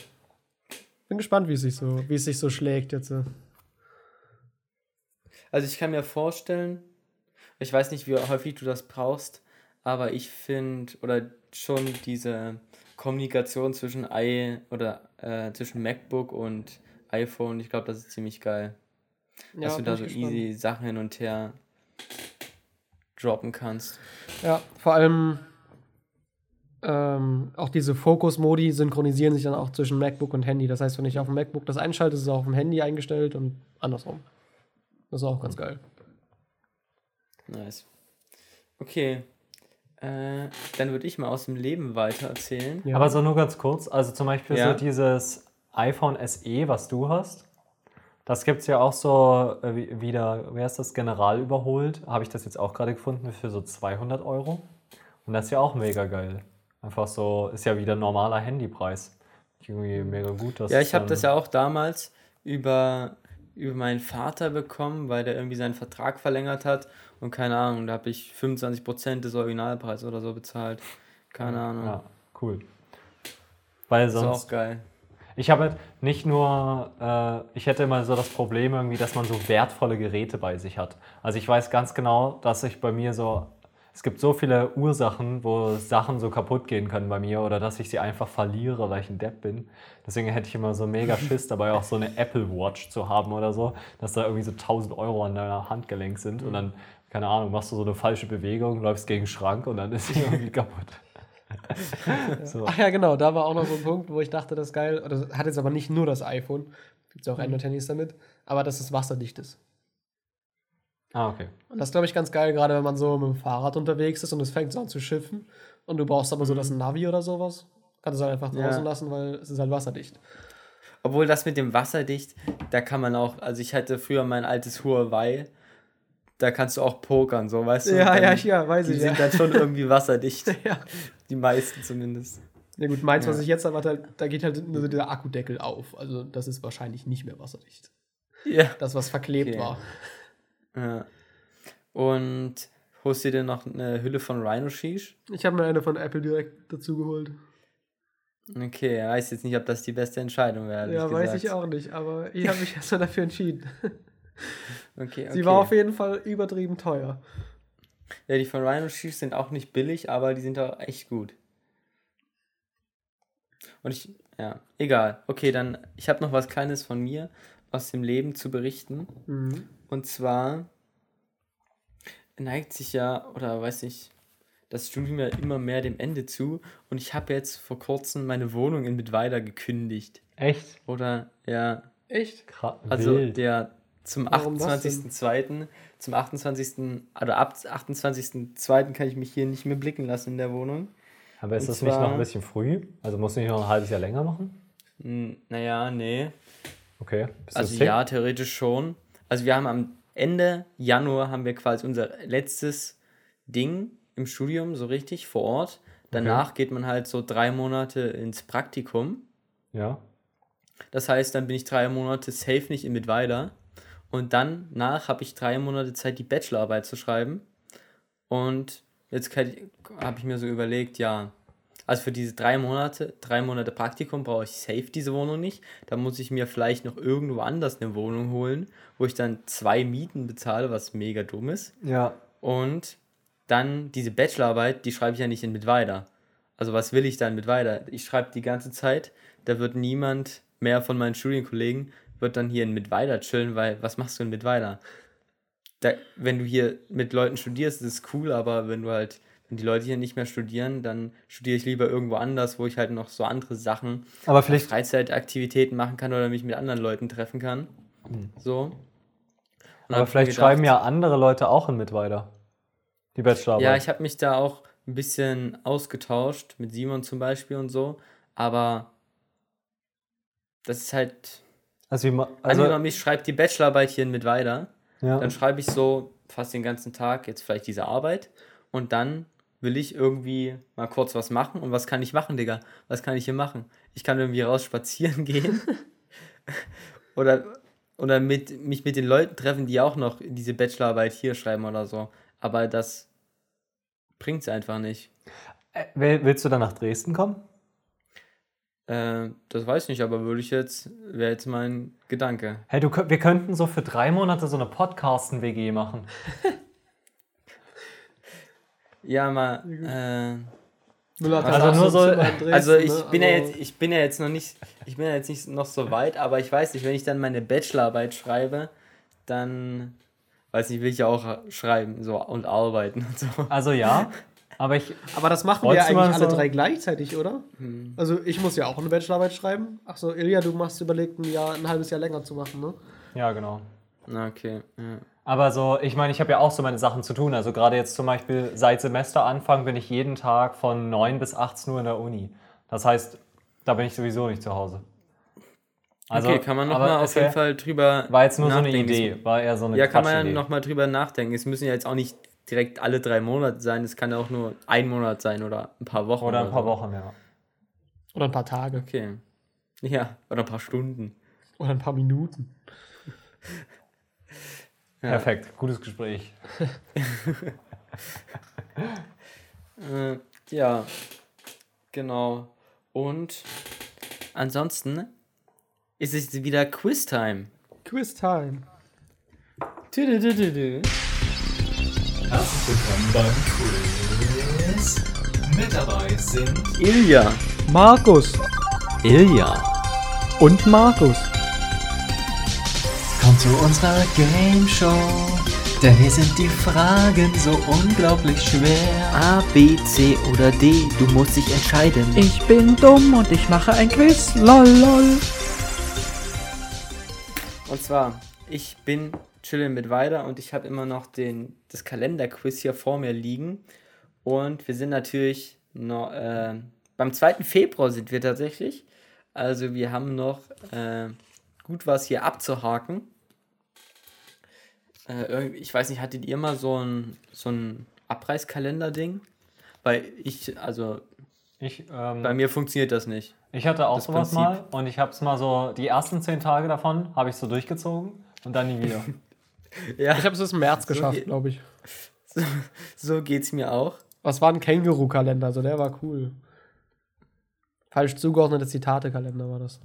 Bin gespannt, wie es sich so, wie es sich so schlägt jetzt. Also ich kann mir vorstellen, ich weiß nicht, wie häufig du das brauchst, aber ich finde, oder schon diese Kommunikation zwischen i oder äh, zwischen MacBook und iPhone, ich glaube, das ist ziemlich geil. dass du da so gespannt. easy Sachen hin und her droppen kannst. Ja, vor allem ähm, auch diese Fokus-Modi synchronisieren sich dann auch zwischen MacBook und Handy. Das heißt, wenn ich auf dem MacBook das einschalte, ist es auch auf dem Handy eingestellt und andersrum. Das ist auch ganz geil. Nice. Okay. Äh, dann würde ich mal aus dem Leben weiter erzählen. Ja. Aber so nur ganz kurz, also zum Beispiel Ja. so dieses iPhone SE, was du hast, das gibt es ja auch so äh, wie- wieder, wer ist das, General überholt, habe ich das jetzt auch gerade gefunden für so 200 Euro. Und das ist ja auch mega geil. Einfach so, ist ja wieder normaler Handypreis. Irgendwie mega gut. dass Ja, ich habe das ja auch damals über, über meinen Vater bekommen, weil der irgendwie seinen Vertrag verlängert hat. Und keine Ahnung, da habe ich 25% des Originalpreises oder so bezahlt. Keine Ahnung. Ja, cool. Weil das ist sonst, auch geil. Ich habe halt nicht nur, äh, ich hätte immer so das Problem irgendwie, dass man so wertvolle Geräte bei sich hat. Also ich weiß ganz genau, dass ich bei mir so, es gibt so viele Ursachen, wo Sachen so kaputt gehen können bei mir oder dass ich sie einfach verliere, weil ich ein Depp bin. Deswegen hätte ich immer so mega Schiss dabei, auch so eine Apple Watch zu haben oder so, dass da irgendwie so 1000 Euro an deiner Handgelenk sind und dann, keine Ahnung, machst du so eine falsche Bewegung, läufst gegen den Schrank und dann ist sie irgendwie kaputt. so. Ach ja, genau, da war auch noch so ein Punkt, wo ich dachte, das ist geil. Oder das hat jetzt aber nicht nur das iPhone. Gibt ja auch Android-Handys damit. Aber dass es wasserdicht ist. Ah, okay. Und das ist, glaube ich, ganz geil, gerade wenn man so mit dem Fahrrad unterwegs ist und es fängt so an zu schiffen. Und du brauchst aber so das Navi oder sowas. Kannst du es halt einfach draußen Ja. lassen, weil es ist halt wasserdicht. Obwohl das mit dem Wasserdicht, da kann man auch, also ich hatte früher mein altes Huawei, da kannst du auch pokern, so weißt du. Ja, ja, ich- ja, weiß Die ich, sind ja. dann schon irgendwie wasserdicht. ja. Die meisten zumindest. Ja gut, meins, was Ja. ich jetzt habe, halt, da geht halt nur so dieser Akkudeckel auf. Also das ist wahrscheinlich nicht mehr wasserdicht. Ja. Das, was verklebt Okay. war. Ja. Und holst du dir noch eine Hülle von Rhino Sheesh? Ich habe mir eine von Apple direkt dazu geholt. Okay, weiß jetzt nicht, ob das die beste Entscheidung wäre. Ja, weiß gesagt. ich auch nicht, aber ich habe mich erstmal dafür entschieden. Okay, okay. Sie war auf jeden Fall übertrieben teuer. Ja, die von Rhino Sheesh sind auch nicht billig, aber die sind auch echt gut. Und ich, ja, egal. Okay, dann, ich habe noch was Kleines von mir aus dem Leben zu berichten. Mhm. Und zwar neigt sich ja, oder weiß ich, das Studium ja immer mehr dem Ende zu. Und ich habe jetzt vor kurzem meine Wohnung in Mittweida gekündigt. Echt? Oder, ja, Echt? Also wild. der zum Warum das denn? 28.02. Zum 28. oder ab 28.02. kann ich mich hier nicht mehr blicken lassen in der Wohnung. Aber ist und das nicht noch zwar- ein bisschen früh? Also musst du nicht noch ein halbes Jahr länger machen? Hm, naja, nee. Okay. Bist Also ja, theoretisch schon. Also wir haben am Ende Januar haben wir quasi unser letztes Ding im Studium, so richtig, vor Ort. Danach geht man halt so drei Monate ins Praktikum. Ja. Das heißt, dann bin ich drei Monate safe nicht in Mittweida. Und dann nach habe ich drei Monate Zeit, die Bachelorarbeit zu schreiben. Und jetzt habe ich mir so überlegt, ja, also für diese drei Monate, drei Monate Praktikum brauche ich safe diese Wohnung nicht. Da muss ich mir vielleicht noch irgendwo anders eine Wohnung holen, wo ich dann zwei Mieten bezahle, was mega dumm ist. Ja. Und dann diese Bachelorarbeit, die schreibe ich ja nicht in Mittweida. Also was will ich dann mit weiter? Ich schreibe die ganze Zeit, da wird niemand mehr von meinen Studienkollegen wird dann hier in Mittweida chillen, weil was machst du in Mittweida? Da, wenn du hier mit Leuten studierst, ist es cool, aber wenn du halt, wenn die Leute hier nicht mehr studieren, dann studiere ich lieber irgendwo anders, wo ich halt noch so andere Sachen, Aber vielleicht, Freizeitaktivitäten machen kann oder mich mit anderen Leuten treffen kann. So. Und aber vielleicht mir schreiben gedacht- ja andere Leute auch in mit weiter. Die Bachelorarbeit. Ja, ich habe mich da auch ein bisschen ausgetauscht, mit Simon zum Beispiel und so, aber das ist halt. also, wie Also, angenommen, ich schreibe die Bachelorarbeit hier mit weiter, ja. dann schreibe ich so fast den ganzen Tag jetzt vielleicht diese Arbeit und dann will ich irgendwie mal kurz was machen und was kann ich machen, Digga? Was kann ich hier machen? Ich kann irgendwie raus spazieren gehen oder, oder mit, mich mit den Leuten treffen, die auch noch diese Bachelorarbeit hier schreiben oder so, aber das bringt's einfach nicht. Äh, will- Willst du dann nach Dresden kommen? Äh, das weiß ich nicht, aber würde ich jetzt, wäre jetzt mein Gedanke. Hey, du, wir könnten so für drei Monate so eine Podcasten-WG machen. Ja, mal, äh, Also halt nur so- Dresden, Also ich ne? bin ja Also- jetzt, ich bin ja jetzt noch nicht, ich bin ja jetzt nicht noch so weit, aber ich weiß nicht, wenn ich dann meine Bachelorarbeit schreibe, dann weiß nicht, will ich ja auch schreiben so und arbeiten und so. Also ja, aber ich, Aber das machen wir ja eigentlich alle so- drei gleichzeitig, oder? Hm. Also ich muss ja auch eine Bachelorarbeit schreiben. Achso, Ilja, du machst überlegt, ein Jahr, ein halbes Jahr länger zu machen, ne? ja genau. Okay. Ja. Aber so, ich meine, ich habe ja auch so meine Sachen zu tun. Also gerade jetzt zum Beispiel seit Semesteranfang bin ich jeden Tag von 9 bis 18 Uhr in der Uni. Das heißt, da bin ich sowieso nicht zu Hause. Also, okay, kann man nochmal auf jeden Fall drüber War jetzt nur so eine nachdenken. Idee, war eher so eine Ja, kann man ja nochmal drüber nachdenken. Es müssen ja jetzt auch nicht direkt alle drei Monate sein, es kann ja auch nur ein Monat sein oder ein paar Wochen. Oder ein paar so. Wochen, ja. Oder ein paar Tage. Okay. Ja, oder ein paar Stunden. Oder ein paar Minuten. Ja. Perfekt, gutes Gespräch. Äh, ja, genau. Und ansonsten ist es wieder Quiz-Time. Quiz-Time. Herzlich willkommen beim Quiz. Mit dabei sind Ilja. Markus. Ilja. Und Markus. Zu unserer Game Show. Denn hier sind die Fragen so unglaublich schwer. A, B, C oder D. Du musst dich entscheiden. Ich bin dumm und ich mache ein Quiz. Lol, lol. Und zwar, ich bin chillen mit weiter und ich habe immer noch den, das Kalenderquiz hier vor mir liegen. Und wir sind natürlich noch, äh, beim 2. Februar sind wir tatsächlich. Also wir haben noch äh, gut was hier abzuhaken. Äh, ich weiß nicht, hattet ihr mal so ein, so ein Abreißkalender-Ding? Weil ich, also Ich, ähm, bei mir funktioniert das nicht. ich hatte auch das sowas Prinzip. mal und ich habe es mal so, die ersten zehn Tage davon habe ich so durchgezogen und dann nie wieder. Ja, Ich habe es bis März So geschafft, geht- glaube ich. so, so geht's mir auch. Was war ein Känguru-Kalender? Also der war cool. Falsch zugeordnete Zitate-Kalender war das.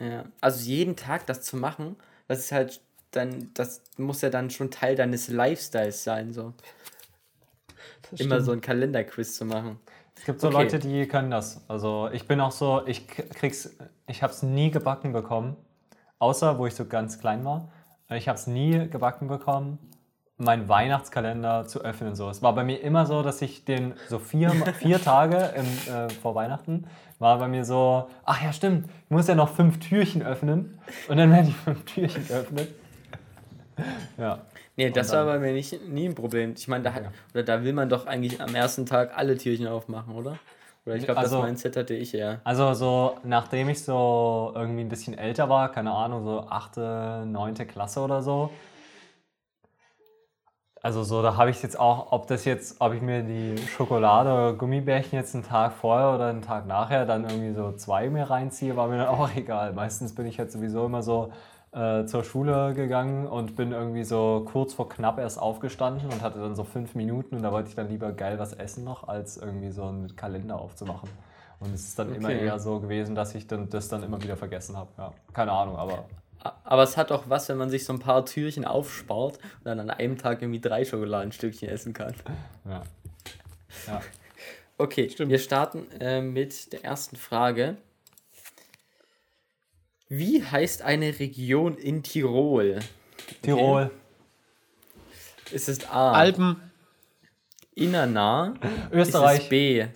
Ja, also jeden Tag das zu machen, das ist halt dann, das muss ja dann schon Teil deines Lifestyles sein, so. Das Immer stimmt. so ein Kalenderquiz zu machen. Es gibt so Okay. Leute, die können das. Also ich bin auch so, ich krieg's, ich habe es nie gebacken bekommen, außer wo ich so ganz klein war. Ich habe es nie gebacken bekommen, meinen Weihnachtskalender zu öffnen. So, es war bei mir immer so, dass ich den so vier, vier Tage im, äh, vor Weihnachten war bei mir so, ach ja stimmt, ich muss ja noch fünf Türchen öffnen und dann werden die fünf Türchen geöffnet. Ja. Nee, das war bei mir nicht, nie ein Problem. Ich meine, da, hat, Ja. oder da will man doch eigentlich am ersten Tag alle Türchen aufmachen, oder? Oder ich glaube, Also- das Mindset hatte ich ja. Also so, nachdem ich so irgendwie ein bisschen älter war, keine Ahnung, so achte, neunte Klasse oder so. Also so, da habe ich jetzt auch, ob das jetzt, ob ich mir die Schokolade oder Gummibärchen jetzt einen Tag vorher oder einen Tag nachher dann irgendwie so zwei mir reinziehe, war mir dann auch egal. Meistens bin ich jetzt sowieso immer so äh, zur Schule gegangen und bin irgendwie so kurz vor knapp erst aufgestanden und hatte dann so fünf Minuten und da wollte ich dann lieber geil was essen noch, als irgendwie so einen Kalender aufzumachen. Und es ist dann immer Okay. eher so gewesen, dass ich dann, das dann immer wieder vergessen habe. Ja, keine Ahnung, aber Aber es hat auch was, wenn man sich so ein paar Türchen aufspart und dann an einem Tag irgendwie drei Schokoladenstückchen essen kann. ja. ja. Okay, wir starten äh, mit der ersten Frage. Wie heißt eine Region in Tirol? Tirol, Ist es A. Alpen. Innernah? Ist es Österreich, B.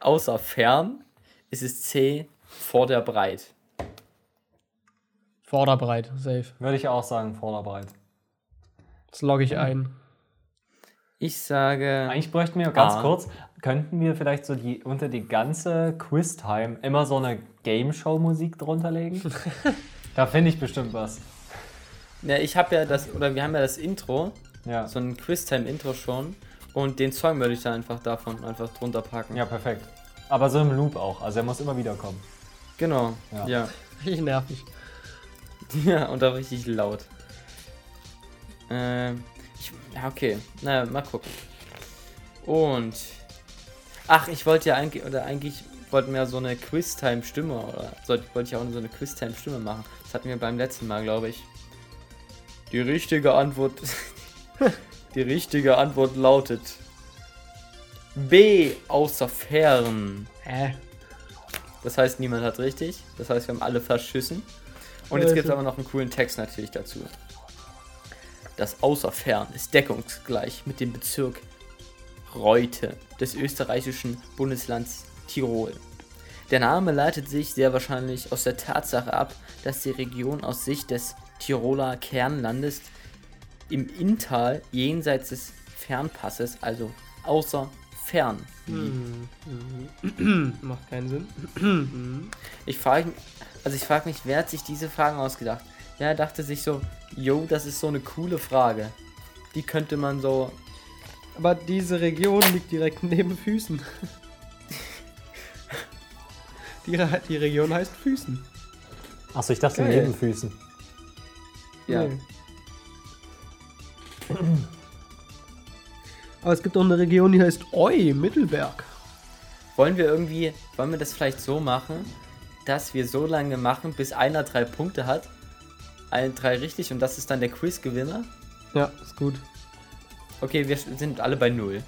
Außer fern? Ist es C. Vor der Breit? Vorderbreit, safe. würde ich auch sagen, Vorderbreit. Das logge ich ein. Ich sage. Eigentlich bräuchten wir ganz Ah. kurz, könnten wir vielleicht so die unter die ganze Quiz-Time immer so eine Game-Show-Musik drunter legen? da finde ich bestimmt was. Ja, ich habe ja das, oder wir haben ja das Intro, Ja, so ein Quiz-Time-Intro schon. Und den Song würde ich dann einfach davon einfach drunter packen. ja perfekt. Aber so im Loop auch, also er muss immer wieder kommen. Genau. Ja. Ja. Richtig nervig. Ja, und auch richtig laut. Ähm, ich, ja, okay. Na, mal gucken. Und. Ach, ich wollte ja eigentlich, oder eigentlich wollten wir so eine Quiz-Time-Stimme oder sollte, wollte ich auch so eine Quiz-Time-Stimme machen. Das hatten wir beim letzten Mal, glaube ich. Die richtige Antwort. die richtige Antwort lautet B außer Fern. Hä? Das heißt, niemand hat richtig. Das heißt, wir haben alle verschissen. Und jetzt gibt es aber noch einen coolen Text natürlich dazu. Das Außerfern ist deckungsgleich mit dem Bezirk Reute des österreichischen Bundeslands Tirol. Der Name leitet sich sehr wahrscheinlich aus der Tatsache ab, dass die Region aus Sicht des Tiroler Kernlandes im Inntal jenseits des Fernpasses, also außer Fern, Macht keinen Sinn. Ich frage mich, also ich frage mich, wer hat sich diese Fragen ausgedacht? Ja, er dachte sich so, yo, das ist so eine coole Frage. Die könnte man so. Aber diese Region liegt direkt neben Füßen. Die, Re- die Region heißt Füßen. Achso, ich dachte Geil. Nebenfüßen. Ja. Nee. Aber es gibt auch eine Region, die heißt Oi, Mittelberg. Wollen wir irgendwie, wollen wir das vielleicht so machen, dass wir so lange machen, bis einer drei Punkte hat? Ein drei richtig und das ist dann der Quizgewinner? Ja, ist gut. Okay, wir sind alle bei null.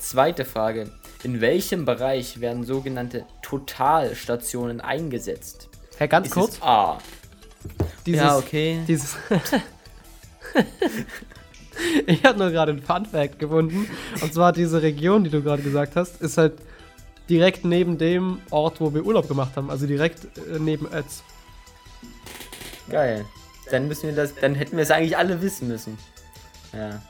Zweite Frage. In welchem Bereich werden sogenannte Totalstationen eingesetzt? Herr, ganz Ist kurz. A. Dieses, ja, okay. Dieses. ich habe nur gerade ein Fun Fact gefunden. Und zwar diese Region, die du gerade gesagt hast, ist halt direkt neben dem Ort, wo wir Urlaub gemacht haben. Also direkt äh, neben Ötz. Geil. Dann müssen wir das, dann hätten wir es eigentlich alle wissen müssen. Ja.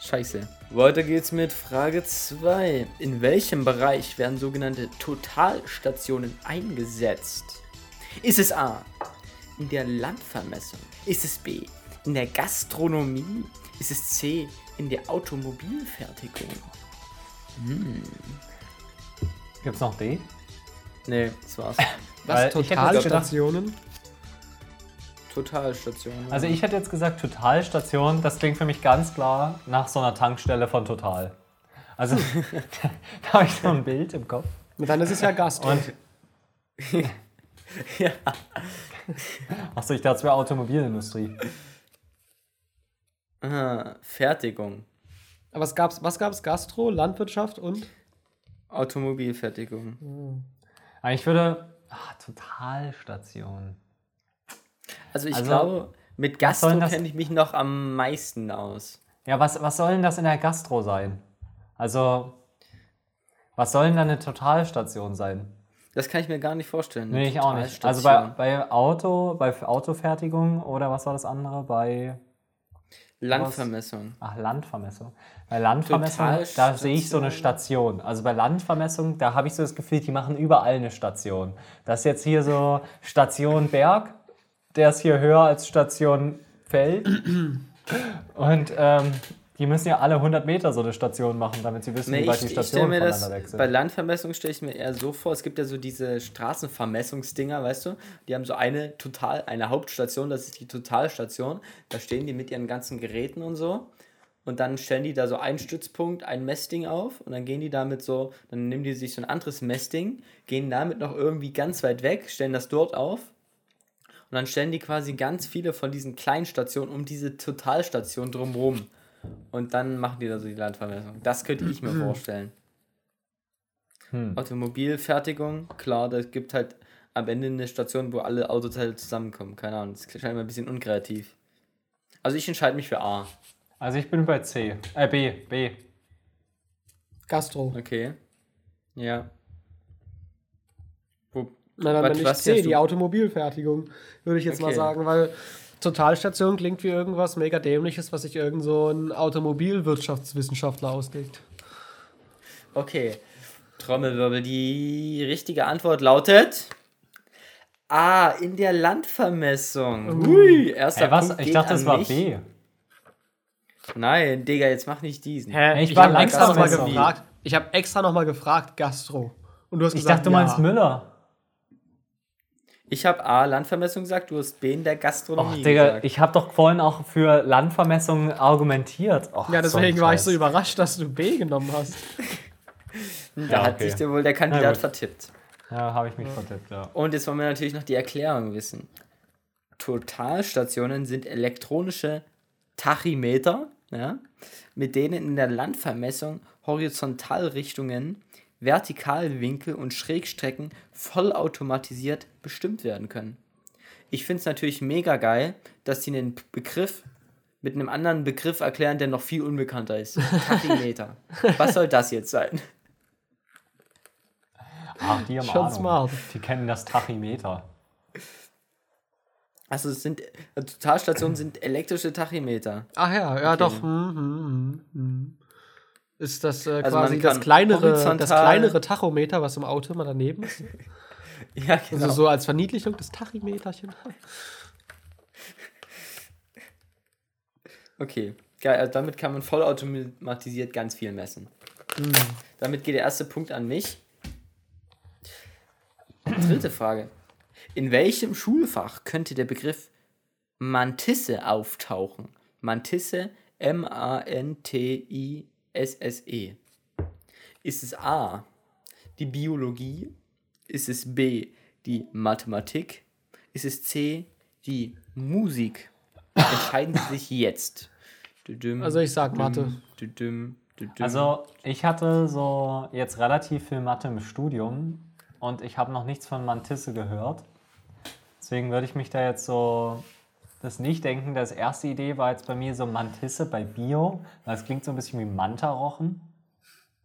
Scheiße. Weiter geht's mit Frage 2. In welchem Bereich werden sogenannte Totalstationen eingesetzt? Ist es A. In der Landvermessung? Ist es B. In der Gastronomie? Ist es C. In der Automobilfertigung? Gibt's noch D? Nee, das war's. Was? Totalstationen? Totalstation. Also ich hätte jetzt gesagt Totalstation, das klingt für mich ganz klar nach so einer Tankstelle von Total. Also da habe ich so ein Bild im Kopf. Und dann ist es ja Gastro. Und ja. achso, ich dachte, es wäre Automobilindustrie. Ah, Fertigung. Aber was gab's, was gab's? Gastro, Landwirtschaft und? Automobilfertigung. Aber ich würde. Ah, Totalstation. Also ich Also, glaube, mit was Gastro kenne ich mich noch am meisten aus. Ja, was, was soll denn das in der Gastro sein? Also, was soll denn da eine Totalstation sein? Das kann ich mir gar nicht vorstellen. Nee, ich auch nicht. Also bei, bei Auto, bei Autofertigung oder was war das andere? Bei Landvermessung. Ach, Landvermessung. Bei Landvermessung, da sehe ich so eine Station. Also bei Landvermessung, da habe ich so das Gefühl, die machen überall eine Station. Das ist jetzt hier so Station Berg, der ist hier höher als Station Feld. Und ähm, die müssen ja alle 100 Meter so eine Station machen, damit sie wissen, Nee, wie weit die ich, ich stelle Stationen mir das, weg sind. bei Landvermessung stelle ich mir eher so vor, es gibt ja so diese Straßenvermessungsdinger, weißt du, die haben so eine total, eine Hauptstation, das ist die Totalstation, da stehen die mit ihren ganzen Geräten und so und dann stellen die da so einen Stützpunkt, ein Messding auf und dann gehen die damit so, dann nehmen die sich so ein anderes Messding, gehen damit noch irgendwie ganz weit weg, stellen das dort auf und dann stellen die quasi ganz viele von diesen kleinen Stationen um diese Totalstation drumherum. Und dann machen die da so die Landvermessung. Das könnte ich mir vorstellen. Hm. Automobilfertigung, klar, das gibt halt am Ende eine Station, wo alle Autoteile zusammenkommen. Keine Ahnung, das scheint mir ein bisschen unkreativ. Also ich entscheide mich für A. Also ich bin bei C. Äh, B. B. Gastro. Okay. Ja. Na, dann Was- bin ich C, die? Automobilfertigung, würde ich jetzt mal Okay. sagen, weil Totalstation klingt wie irgendwas mega dämliches, was sich irgend so ein Automobilwirtschaftswissenschaftler ausdenkt. Okay. Trommelwirbel. Die richtige Antwort lautet. A. In der Landvermessung. Hui, erster Ey, was? Punkt Ich geht dachte, an das war mich. B. Nein, Digga, jetzt mach nicht diesen. Hä? Ich Ich, war habe extra nochmal gefragt. Ich habe extra nochmal gefragt, Gastro. Und du hast Ich gesagt, dachte, du ja. meinst Müller. Ich habe A. Landvermessung gesagt, du hast B. in der Och, Gastronomie Digga, gesagt. ich habe doch vorhin auch für Landvermessung argumentiert. Och, Ja, so deswegen war ich so überrascht, dass du B genommen hast. Da hat okay. sich der wohl der Kandidat vertippt. Ja, habe ich mich vertippt, ja. Und jetzt wollen wir natürlich noch die Erklärung wissen. Totalstationen sind elektronische Tachymeter, ja, mit denen in der Landvermessung Horizontalrichtungen, Vertikalwinkel und Schrägstrecken vollautomatisiert bestimmt werden können. Ich finde es natürlich mega geil, dass sie einen Begriff mit einem anderen Begriff erklären, der noch viel unbekannter ist. Tachymeter. Was soll das jetzt sein? Ach, die haben Schon Ahnung. smart. Die kennen das Tachymeter. Also es sind Totalstationen sind elektrische Tachymeter. Ach ja, ja Okay. doch. Hm, hm, hm, hm. Ist das äh, Also quasi das kleinere, das kleinere Tachometer, was im Auto immer daneben ist? Ja, genau. Also so als Verniedlichung des Tachymeterchen. Okay, geil. Also damit kann man vollautomatisiert ganz viel messen. Damit geht der erste Punkt an mich. Dritte Frage. In welchem Schulfach könnte der Begriff Mantisse auftauchen? Mantisse, M-A-N-T-I-S-S-E. Ist es A, die Biologie? Ist es B, die Mathematik? Ist es C, die Musik? Entscheiden Sie sich jetzt. Düdüm, Also ich sag düdüm, Mathe. düdüm, düdüm. Also, ich hatte so jetzt relativ viel Mathe im Studium und ich habe noch nichts von Mantisse gehört. Deswegen würde ich mich da jetzt so das nicht denken. Das erste Idee war jetzt bei mir so Mantisse bei Bio, weil es klingt so ein bisschen wie Mantarochen.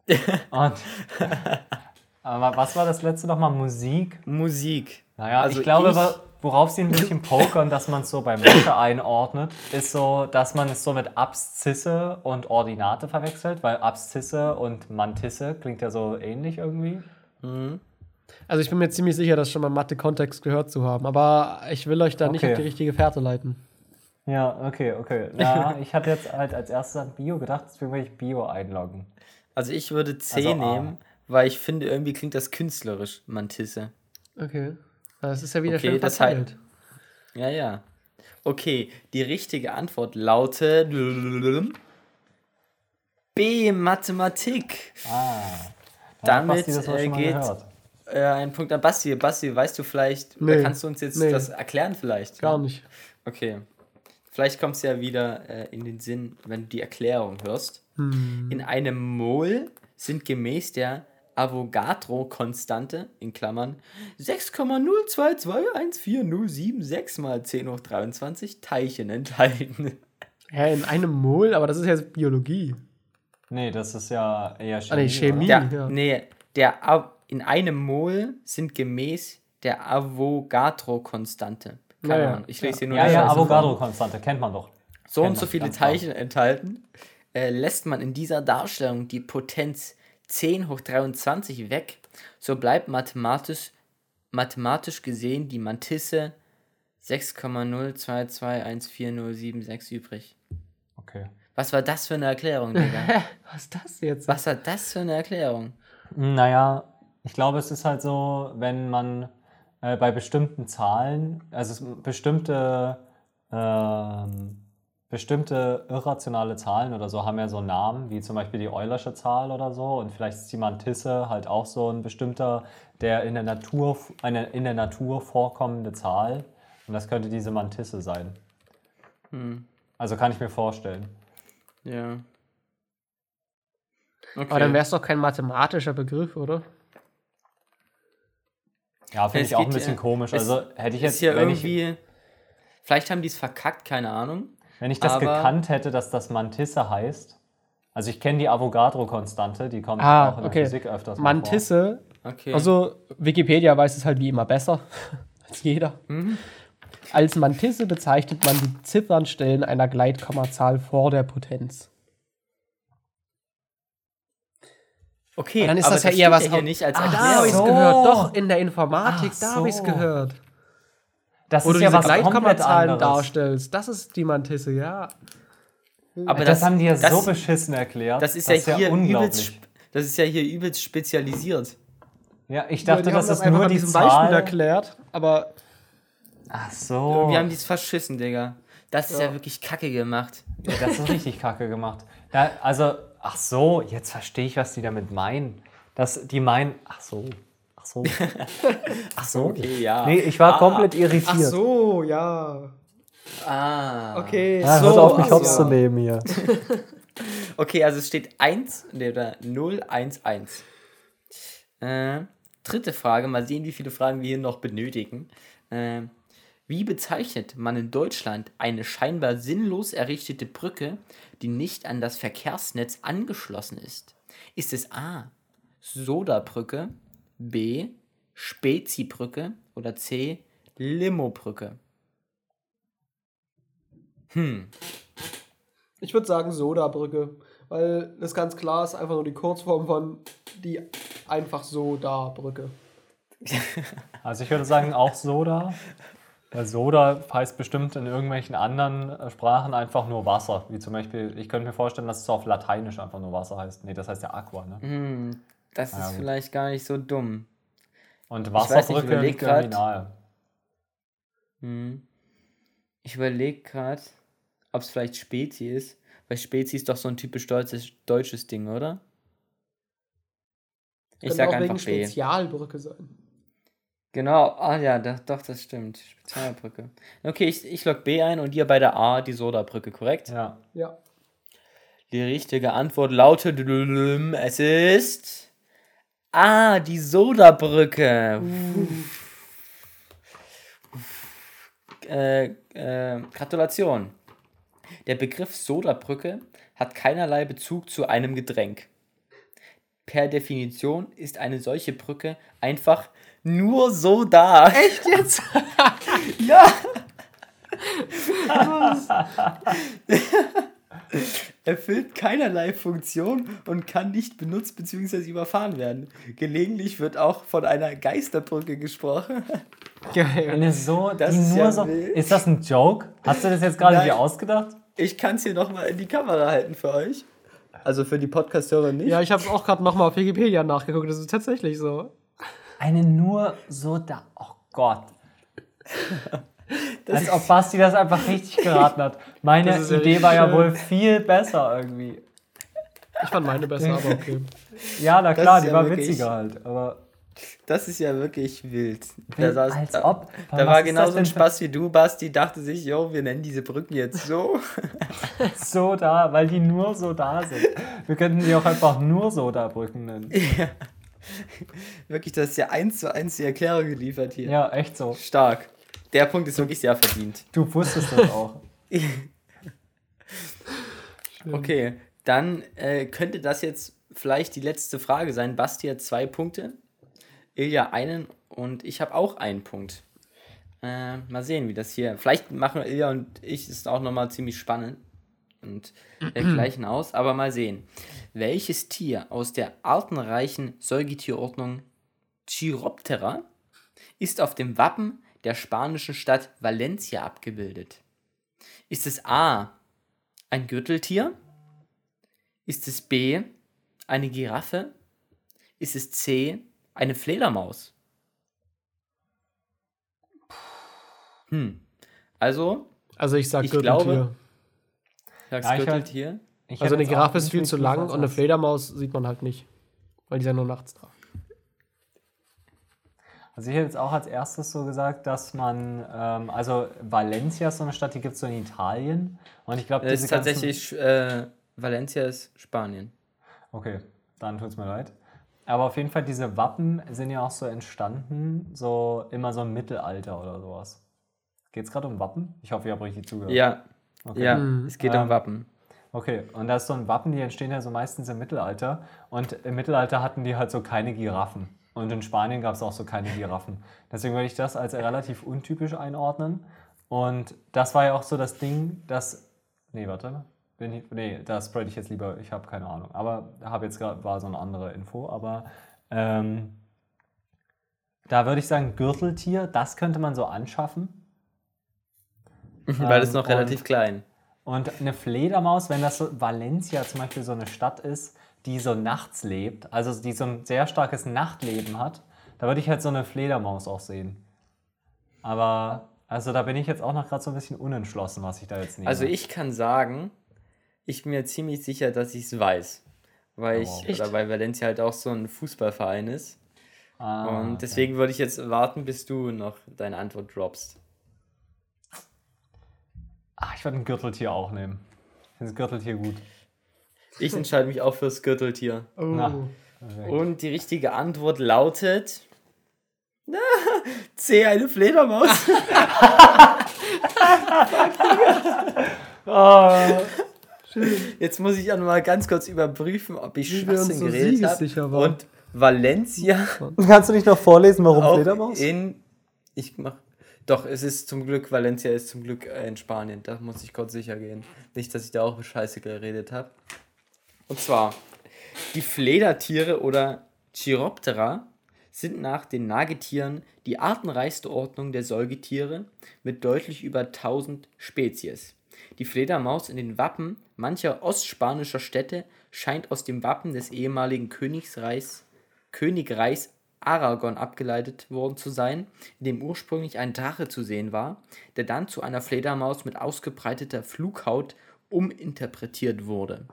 und aber was war das letzte nochmal? Musik? Musik. Naja, Also ich glaube, ich- worauf sie ein bisschen pokern, dass man es so bei Mathe einordnet, ist so, dass man es so mit Abszisse und Ordinate verwechselt, weil Abszisse und Mantisse klingt ja so ähnlich irgendwie. Also ich bin mir ziemlich sicher, das schon mal Mathe-Kontext gehört zu haben. Aber ich will euch da nicht Okay. auf die richtige Fährte leiten. Ja, okay, okay. Ja, ich hatte jetzt halt als erstes an Bio gedacht, deswegen will ich Bio einloggen. Also ich würde C Also A. nehmen, weil ich finde, irgendwie klingt das künstlerisch, Mantisse. Okay. Das ist ja wieder Okay, schön das verteilt. Ja, ja. Okay, die richtige Antwort lautet B, Mathematik. Ah. Damit, Basti, das war äh, geht- gehört. Äh, ein Punkt an Basti. Basti, weißt du vielleicht, Nee. oder kannst du uns jetzt Nee. das erklären vielleicht? Gar nicht. Okay. Vielleicht kommst du ja wieder äh, in den Sinn, wenn du die Erklärung hörst. Hm. In einem Mol sind gemäß der Avogadro-Konstante, in Klammern, 6,02214076 mal 10 hoch 23 Teilchen enthalten. Hä, in einem Mol? Aber das ist jetzt Biologie. Nee, das ist ja eher Chemie. Ah, nee, Chemie. Der, ja. Nee, der, Av- in einem Mol sind gemäß der Avogadro-Konstante. Keine Ja, ja. Ahnung, ich lese hier nur Ja, ja. Avogadro-Konstante, kennt man doch. so und Kennt so man, viele ganz klar. Teilchen enthalten, äh, lässt man in dieser Darstellung die Potenz 10 hoch 23 weg, so bleibt mathematisch, mathematisch gesehen die Mantisse 6,02214076 übrig. Okay. Was war das für eine Erklärung, Digga? Was ist das jetzt? Was war das für eine Erklärung? Naja, ich glaube, es ist halt so, wenn man äh, bei bestimmten Zahlen, also es, bestimmte, ähm, bestimmte irrationale Zahlen oder so haben ja so Namen, wie zum Beispiel die Eulersche Zahl oder so. Und vielleicht ist die Mantisse halt auch so ein bestimmter, der in der Natur, eine in der Natur vorkommende Zahl. Und das könnte diese Mantisse sein. Also kann ich mir vorstellen. Ja. Okay. Aber dann wäre es doch kein mathematischer Begriff, oder? Ja, finde ich auch ein bisschen ja- komisch. Also hätte ich ist jetzt, hier wenn ich, irgendwie. Vielleicht haben die es verkackt, keine Ahnung. Wenn ich das Aber- gekannt hätte, dass das Mantisse heißt. Also ich kenne die Avogadro-Konstante, die kommt Ah, auch in der okay. Physik öfters mal Mantisse. Okay. Also, Wikipedia weiß es halt wie immer besser als jeder. Mhm. Als Mantisse bezeichnet man die Ziffernstellen einer Gleitkommazahl vor der Potenz. Okay, Dann ist aber das ja eher was. hier nicht als ah, da habe ich es so. gehört. Doch, in der Informatik, Ach da habe ich es so. gehört. Das Wo du ist ja diese was Gleitkommazahlen darstellst. Das ist die Mantisse, ja. aber Das, haben die ja das, so beschissen erklärt. Das ist ja hier übelst, unglaublich. sp- das ist ja hier übelst spezialisiert. Ja, ich Die dachte, haben das ist nur die diesem Beispiel erklärt, aber Ach so. Wir haben dies verschissen, Digga. Das ist ja, wirklich kacke gemacht. Ja, das ist richtig kacke gemacht. Da, also, ach so, jetzt verstehe ich, was die damit meinen. dass die meinen, ach so, ach so, ach so. Okay, ja. Nee, ich war Ah, komplett irritiert. Ach so, ja. Ah. Okay. Ja, so, hört auf mich hops zu nehmen hier. Okay, also es steht 1 nee, oder 0, 1, 1. Äh, dritte Frage, mal sehen, wie viele Fragen wir hier noch benötigen. Äh, wie bezeichnet man in Deutschland eine scheinbar sinnlos errichtete Brücke, die nicht an das Verkehrsnetz angeschlossen ist? Ist es A. Sodabrücke, B. Spezibrücke oder C. Limobrücke? Hm, Ich würde sagen Soda-Brücke, weil das ganz klar ist einfach nur die Kurzform von die einfach Soda-Brücke. Also ich würde sagen auch Soda. Weil Soda heißt bestimmt in irgendwelchen anderen äh, Sprachen einfach nur Wasser. Wie zum Beispiel, ich könnte mir vorstellen, dass es auf Lateinisch einfach nur Wasser heißt. Nee, das heißt ja Aqua, ne? hm, das Ja, ist gut. vielleicht gar nicht so dumm. Und Wasserbrücke liegt grad. irgendwie nahe. Hm. Ich überlege gerade, ob es vielleicht Spezi ist. Weil Spezi ist doch so ein typisch deutsches, deutsches Ding, oder? Ich Könnte sag auch wegen einfach B. Spezialbrücke sein. Genau, ah ja, doch, doch, das stimmt. Spezialbrücke. Okay, ich, ich log B ein und ihr bei der A die Sodabrücke, korrekt? Ja. Ja. Die richtige Antwort lautet, es ist A, die Sodabrücke. Äh, äh, Gratulation. Der Begriff Sodabrücke hat keinerlei Bezug zu einem Getränk. Per Definition ist eine solche Brücke einfach nur so da. Echt jetzt? ja. erfüllt keinerlei Funktion und kann nicht benutzt bzw. überfahren werden. Gelegentlich wird auch von einer Geisterbrücke gesprochen. Geil. Eine so, Das ist nur ja so. Ist das ein Joke? Hast du das jetzt gerade dir ausgedacht? Ich kann es hier nochmal in die Kamera halten für euch. Also für die Podcast-Hörer nicht. Ja, ich habe auch gerade nochmal auf Wikipedia nachgeguckt. Das ist tatsächlich so. Eine nur so da. Oh Gott. Als ob Basti das einfach richtig geraten hat. Meine Das ja Idee richtig war ja wohl viel besser irgendwie. Ich fand meine besser, aber okay. Ja, na Das klar, die ja war wirklich- witziger halt. Aber Das ist ja wirklich wild. Wild, saß- als da, ob. Da war genauso das ein Spaß wie du, Basti, dachte sich, yo, wir nennen diese Brücken jetzt so. so da, weil die nur so da sind. Wir könnten die auch einfach nur so da Brücken nennen. wirklich, das ist ja eins zu eins die Erklärung geliefert hier. Ja, echt so. Stark. Der Punkt ist wirklich sehr verdient. Du wusstest das auch. Okay, dann äh, könnte das jetzt vielleicht die letzte Frage sein. Basti hat zwei Punkte, Ilja einen und ich habe auch einen Punkt. Äh, mal sehen, wie das hier. Vielleicht machen Ilja und ich es auch nochmal ziemlich spannend und äh, gleichen aus, aber mal sehen. Welches Tier aus der artenreichen Säugetierordnung Chiroptera ist auf dem Wappen der spanischen Stadt Valencia abgebildet? Ist es A. Ein Gürteltier? Ist es B. Eine Giraffe? Ist es C. Eine Fledermaus? Hm. Also, Also ich sag Ich Gürteltier. glaube- sagst Ja, ich also eine Giraffe ist viel zu lang und eine Fledermaus sieht man halt nicht. Weil die ist ja nur nachts da. Also ich hätte jetzt auch als erstes so gesagt, dass man, ähm, also Valencia ist so eine Stadt, die gibt es so in Italien. Und ich glaube, Das ist tatsächlich, äh, Valencia ist Spanien. Okay, dann tut es mir leid. Aber auf jeden Fall, diese Wappen sind ja auch so entstanden, so immer so im Mittelalter oder sowas. Geht es gerade um Wappen? Ich hoffe, ihr habt richtig zugehört. Ja, Okay. ja, Mhm. es geht Ähm, um Wappen. Okay, und da ist so ein Wappen, die entstehen ja so meistens im Mittelalter. Und im Mittelalter hatten die halt so keine Giraffen. Und in Spanien gab es auch so keine Giraffen. Deswegen würde ich das als relativ untypisch einordnen. Und das war ja auch so das Ding, dass. Nee, warte. Bin ich, nee, das spread ich jetzt lieber. Ich habe keine Ahnung. Aber habe jetzt gerade war so eine andere Info. Aber ähm, da würde ich sagen, Gürteltier, das könnte man so anschaffen. Weil es ähm, noch und- relativ klein. Und eine Fledermaus, wenn das so Valencia zum Beispiel so eine Stadt ist, die so nachts lebt, also die so ein sehr starkes Nachtleben hat, da würde ich halt so eine Fledermaus auch sehen. Aber, also da bin ich jetzt auch noch gerade so ein bisschen unentschlossen, was ich da jetzt nehme. Also ich kann sagen, ich bin mir ziemlich sicher, dass ich es weiß. weil ich, wow. oder weil Valencia halt auch so ein Fußballverein ist. Ah, Und okay. deswegen würde ich jetzt warten, bis du noch deine Antwort droppst. Ah, ich würde ein Gürteltier auch nehmen. Ich finde das Gürteltier gut. Ich entscheide mich auch fürs Gürteltier. Oh. Na. Und die richtige Antwort lautet. C, eine Fledermaus. Ah, Jetzt muss ich auch noch mal ganz kurz überprüfen, ob ich Wie Schwachsinn so geredet habe. Und Valencia Kannst du nicht noch vorlesen, warum Fledermaus? in. Ich mach. Doch, es ist zum Glück, Valencia ist zum Glück äh, in Spanien. Da muss ich kurz sicher gehen. Nicht, dass ich da auch Scheiße geredet habe. Und zwar, die Fledertiere oder Chiroptera sind nach den Nagetieren die artenreichste Ordnung der Säugetiere mit deutlich über 1000 Spezies. Die Fledermaus in den Wappen mancher ostspanischer Städte scheint aus dem Wappen des ehemaligen Königsreichs, Königreichs Aragon abgeleitet worden zu sein, in dem ursprünglich ein Drache zu sehen war, der dann zu einer Fledermaus mit ausgebreiteter Flughaut uminterpretiert wurde.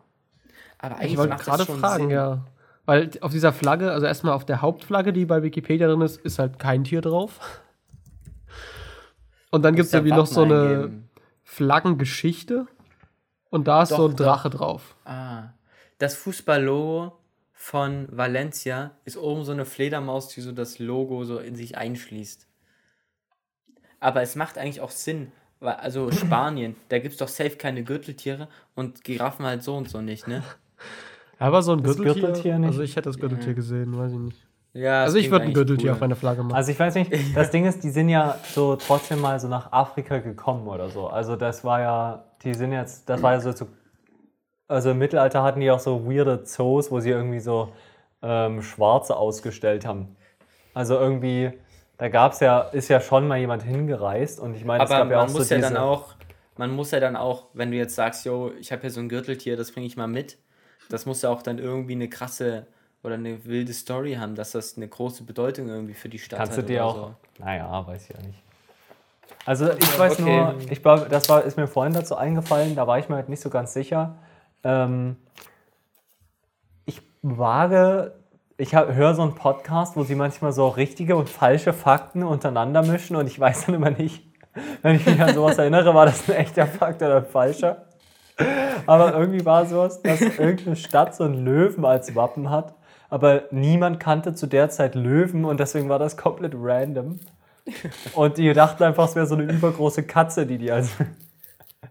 Aber eigentlich Ich wollte gerade fragen, Sinn. ja. Weil auf dieser Flagge, also erstmal auf der Hauptflagge, die bei Wikipedia drin ist, ist halt kein Tier drauf. Und dann gibt es ja irgendwie noch so eine eingeben. Flaggengeschichte. Und da ist Doch, so ein. Drache drauf. Ah, das Fußballlogo von Valencia ist oben so eine Fledermaus, die so das Logo so in sich einschließt. Aber es macht eigentlich auch Sinn, weil, also Spanien, da gibt es doch safe keine Gürteltiere und Giraffen halt so und so nicht, ne? Aber so ein Gürteltier, Gürteltier nicht? also ich hätte das Gürteltier gesehen, weiß ich nicht. Ja, Also ich würde ein Gürteltier auf meine. meine Flagge machen. Also ich weiß nicht, das Ding ist, die sind ja so trotzdem mal so nach Afrika gekommen oder so. Also das war ja, die sind jetzt, das war ja so, zu, also im Mittelalter hatten die auch so weirde Zoos, wo sie irgendwie so ähm, Schwarze ausgestellt haben. Also irgendwie, da gab es ja, ist ja schon mal jemand hingereist und ich meine, es gab ja auch man so muss ja diese, dann auch, man muss ja dann auch, wenn du jetzt sagst, yo, ich habe hier so ein Gürteltier, das bringe ich mal mit, das muss ja auch dann irgendwie eine krasse oder eine wilde Story haben, dass das eine große Bedeutung irgendwie für die Stadt Kannst du hat dir oder auch. so. Naja, weiß ich ja nicht. Also ich weiß okay. nur, ich glaube, das war, ist mir vorhin dazu eingefallen, da war ich mir halt nicht so ganz sicher. Ähm, ich wage, ich höre so einen Podcast, wo sie manchmal so richtige und falsche Fakten untereinander mischen und ich weiß dann immer nicht, wenn ich mich an sowas erinnere, war das ein echter Fakt oder ein falscher. Aber irgendwie war sowas, dass irgendeine Stadt so einen Löwen als Wappen hat, aber niemand kannte zu der Zeit Löwen und deswegen war das komplett random. Und die dachten einfach, es wäre so eine übergroße Katze, die die als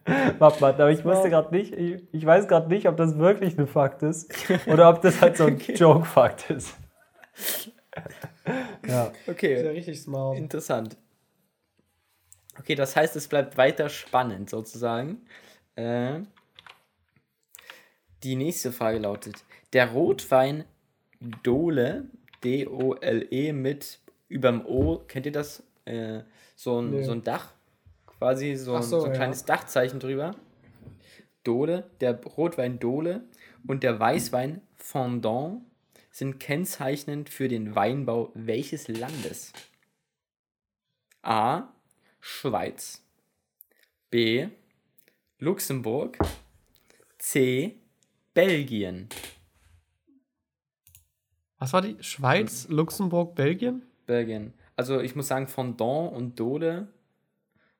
Wappen hatten. Aber ich wusste gerade nicht, ich, ich weiß gerade nicht, ob das wirklich ein Fakt ist oder ob das halt so ein Joke-Fakt ist. Ja. Okay, richtig smart. interessant. Okay, das heißt, es bleibt weiter spannend sozusagen. Äh, die nächste Frage lautet: Der Rotwein Dole, D-O-L-E mit überm O, kennt ihr das? Äh, so, ein, Nee. so ein Dach, quasi so, so, so ein ja. kleines Dachzeichen drüber. Dole, der Rotwein Dole und der Weißwein Fondant sind kennzeichnend für den Weinbau welches Landes? A. Schweiz. B. Luxemburg. C. Belgien. Was war die? Schweiz, Luxemburg, Belgien? Belgien. Also ich muss sagen, Fondant und Dole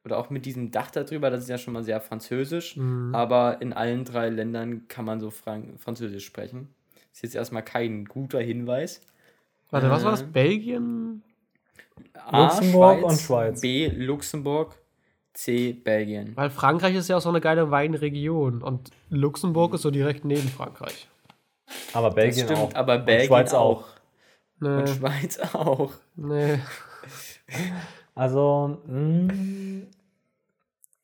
oder auch mit diesem Dach darüber, das ist ja schon mal sehr französisch, Mhm. aber in allen drei Ländern kann man so Fran Französisch sprechen. Ist jetzt erstmal kein guter Hinweis. Warte, was war das? Äh. Belgien? A, Luxemburg und Schweiz. B. Luxemburg. C. Belgien. Weil Frankreich ist ja auch so eine geile Weinregion und Luxemburg ist so direkt neben Frankreich. Aber Das Belgien stimmt, auch. aber Und Belgien Schweiz auch. auch. Nee, Und Schweiz auch. nee. Also, mh,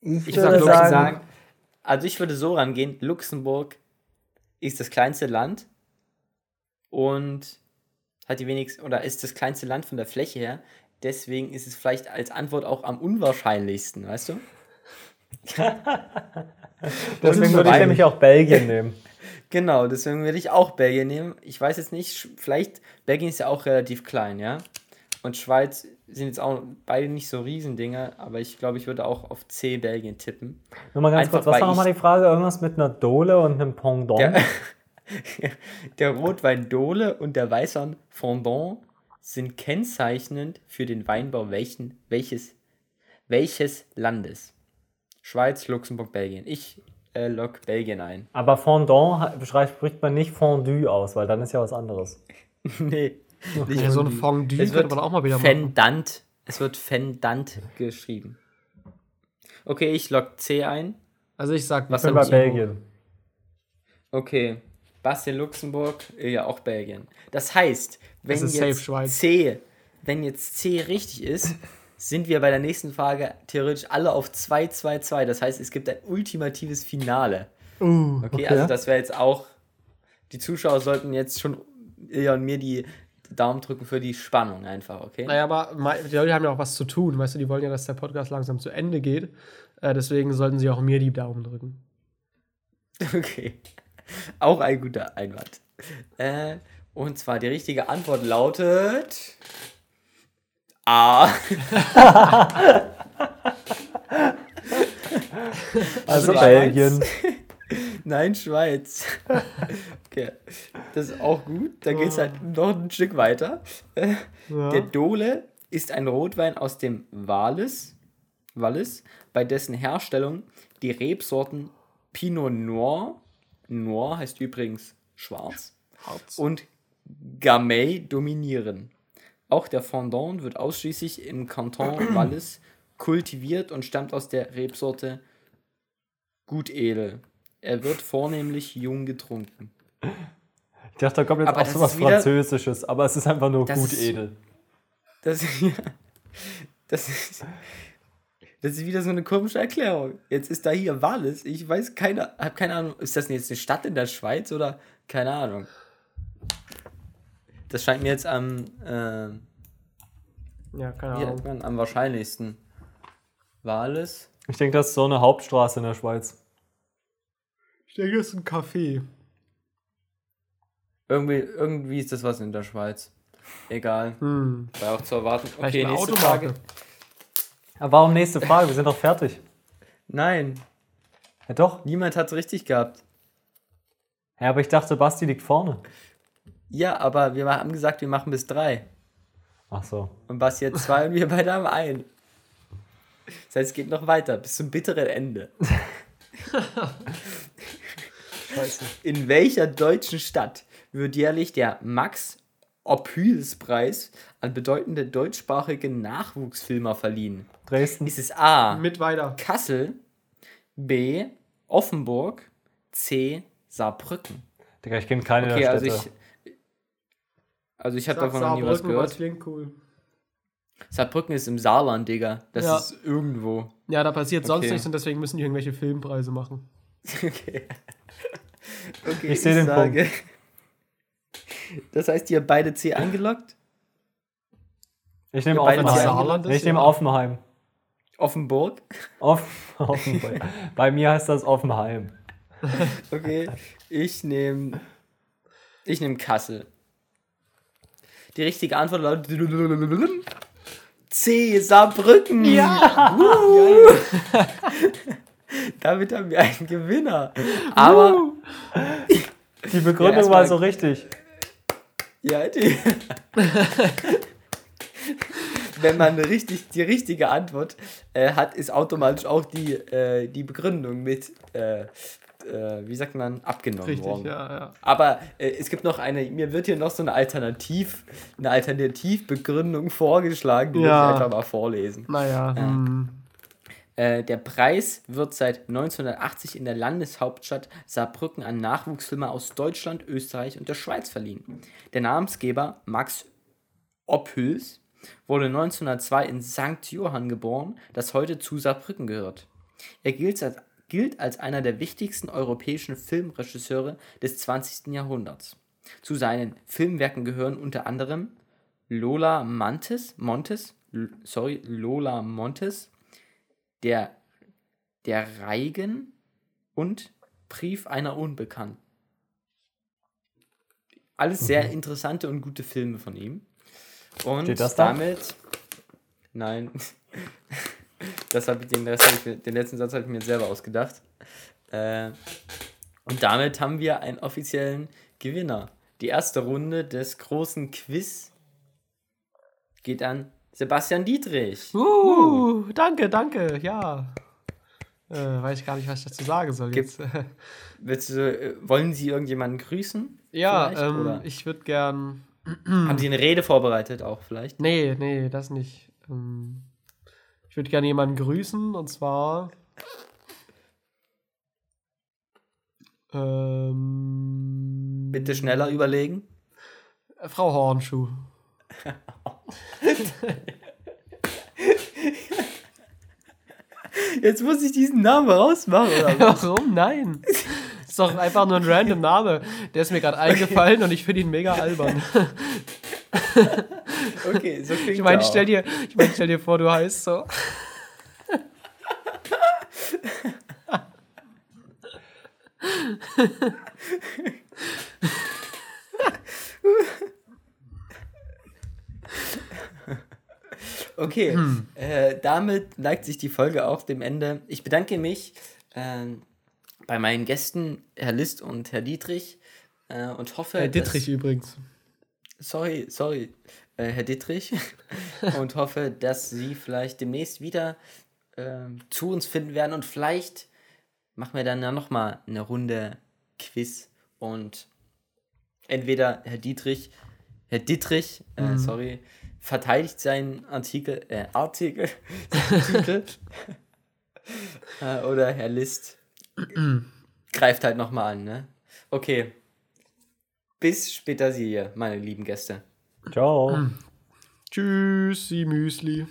ich, Ich würde Luxemburg. sagen, also ich würde so rangehen, Luxemburg ist das kleinste Land und hat die wenigsten, oder ist das kleinste Land von der Fläche her. Deswegen ist es vielleicht als Antwort auch am unwahrscheinlichsten, weißt du? deswegen würde ich nämlich auch Belgien nehmen. Genau, deswegen würde ich auch Belgien nehmen. Ich weiß jetzt nicht, vielleicht, Belgien ist ja auch relativ klein, ja? Und Schweiz sind jetzt auch beide nicht so Riesendinger, aber ich glaube, ich würde auch auf C Belgien tippen. Nur mal ganz Einfach, kurz, was war nochmal die Frage? Irgendwas mit einer Dole und einem Pendant? Der, der Rotwein Dole und der Weißwein Fondant sind kennzeichnend für den Weinbau welchen, welches, welches Landes? Schweiz, Luxemburg, Belgien. Ich äh, lock Belgien ein. Aber Fondant spricht man nicht Fondue aus, weil dann ist ja was anderes. nee. Nicht Ja, so ein Fondue. Es wird man auch mal wieder machen. Fendant. Es wird Fendant geschrieben. Okay, ich lock C ein. Also ich sag, Was Luxemburg? Belgien. Okay. Bastian Luxemburg, ja auch Belgien. Das heißt, wenn safe jetzt Schweiz. C, wenn jetzt C richtig ist, sind wir bei der nächsten Frage theoretisch alle auf 2, 2, 2. Das heißt, es gibt ein ultimatives Finale. Uh, Okay, also das wäre jetzt auch. Die Zuschauer sollten jetzt schon Ilja und mir die Daumen drücken für die Spannung einfach, okay? Naja, aber die Leute haben ja auch was zu tun. Weißt du, die wollen ja, dass der Podcast langsam zu Ende geht. Äh, deswegen sollten sie auch mir die Daumen drücken. Okay. Auch ein guter Einwand. Äh, und zwar die richtige Antwort lautet. A. Also. Belgien. Nein, Schweiz. Okay. Das ist auch gut. Da geht es halt noch ein Stück weiter. Äh, Der Dole ist ein Rotwein aus dem Wallis, Wallis, bei dessen Herstellung die Rebsorten Pinot Noir, Noir heißt übrigens schwarz, und Gamay dominieren. Auch der Fondant wird ausschließlich im Kanton Wallis kultiviert und stammt aus der Rebsorte Gutedel. Er wird vornehmlich jung getrunken. Ich dachte, da kommt jetzt Aber auch so was wieder- Französisches, aber es ist einfach nur gut ist- edel. Das, das, ist, das ist wieder so eine komische Erklärung. Jetzt ist da hier Wallis. Ich weiß keine, habe keine Ahnung. Ist das jetzt eine Stadt in der Schweiz oder keine Ahnung? Das scheint mir jetzt am, äh, Ja, keine Ahnung. am wahrscheinlichsten. Wallis. Ich denke, das ist so eine Hauptstraße in der Schweiz. Ich denke, das ist ein Café. Irgendwie, irgendwie ist das was in der Schweiz. Egal. Hm. War auch zu erwarten. Okay, nächste Automarke. Frage. Aber warum nächste Frage? Wir sind doch fertig. Nein, Ja doch. niemand hat es richtig gehabt. Ja, aber ich dachte, Basti liegt vorne. Ja, aber wir haben gesagt, wir machen bis drei. Ach so. Und Basti hat zwei und wir beide haben ein. Das heißt, es geht noch weiter, bis zum bitteren Ende. In welcher deutschen Stadt wird jährlich der Max Ophüls-Preis an bedeutende deutschsprachige Nachwuchsfilmer verliehen? Dresden. Ist es A. Mit weiter. Kassel, B. Offenburg, C. Saarbrücken? Digga, ich kenne keine Okay, der also Städte. ich. Also ich habe davon noch nie was gehört. klingt cool. Saarbrücken ist im Saarland, Digga. Das Ja. ist irgendwo. Ja, da passiert sonst Okay. nichts und deswegen müssen die irgendwelche Filmpreise machen. Okay. Okay, Ich seh den sage- Das heißt, ihr beide C eingeloggt? Ich nehme Offenheim. Ich nehme Offenheim. Offenburg? Off Offenburg. Bei mir heißt das Offenheim. Okay. Ich nehme. Ich nehme Kassel. Die richtige Antwort lautet. C. Saarbrücken! Ja! Damit haben wir einen Gewinner. Aber. Die Begründung erstmal- war so richtig. Ja, die. Wenn man richtig, die richtige Antwort äh, hat, ist automatisch auch die, äh, die Begründung mit, äh, äh, wie sagt man, abgenommen Richtig, worden. ja, ja. Aber äh, es gibt noch eine, mir wird hier noch so eine Alternativ, eine Alternativbegründung vorgeschlagen, die Ja. ich einfach mal vorlesen. Naja, hm. Äh, der Preis wird seit 1980 in der Landeshauptstadt Saarbrücken an Nachwuchsfilmer aus Deutschland, Österreich und der Schweiz verliehen. Der Namensgeber Max Ophüls wurde 1902 in St. Johann geboren, das heute zu Saarbrücken gehört. Er gilt als, gilt als einer der wichtigsten europäischen Filmregisseure des 20. Jahrhunderts. Zu seinen Filmwerken gehören unter anderem Lola Montes, Montes, sorry, Lola Montes, der, der Reigen und Brief einer Unbekannten. Alles sehr interessante und gute Filme von ihm. Und das da? damit. Nein. Das habe ich den, Rest hab ich mir, den letzten Satz habe ich mir selber ausgedacht. Äh, Und damit haben wir einen offiziellen Gewinner. Die erste Runde des großen Quiz geht an Sebastian Dietrich. Uh, danke, danke, ja. Äh, weiß ich gar nicht, was ich dazu sagen soll Gibt- jetzt. Du, äh, wollen Sie irgendjemanden grüßen? ja, ähm, ich würde gern. Haben Sie eine Rede vorbereitet auch vielleicht? Nee, nee, das nicht. Ähm, ich würde gerne jemanden grüßen und zwar. Ähm, Bitte schneller überlegen. Frau Hornschuh. Jetzt muss ich diesen Namen rausmachen. Oder? was? Warum? Nein. Ist doch einfach nur ein random Name. Der ist mir gerade eingefallen und ich finde ihn mega albern. Okay, so klingt Ich meine, stell dir, ich mein, stell dir vor, du heißt so. Okay, Hm. äh, damit neigt sich die Folge auch dem Ende. Ich bedanke mich ähm, bei meinen Gästen, Herr List und Herr Dietrich, äh, und hoffe, Herr Dittrich dass, übrigens. Sorry, sorry, äh, Herr Dietrich, und hoffe, dass Sie vielleicht demnächst wieder ähm, zu uns finden werden. Und vielleicht machen wir dann ja nochmal eine Runde Quiz. Und entweder Herr Dietrich, Herr Dietrich, äh, sorry, verteidigt seinen Artikel, äh, Artikel, Titel, äh, oder Herr List greift halt nochmal an, ne? Okay. Bis später Sie, meine lieben Gäste. Ciao. Tschüssi, Müsli.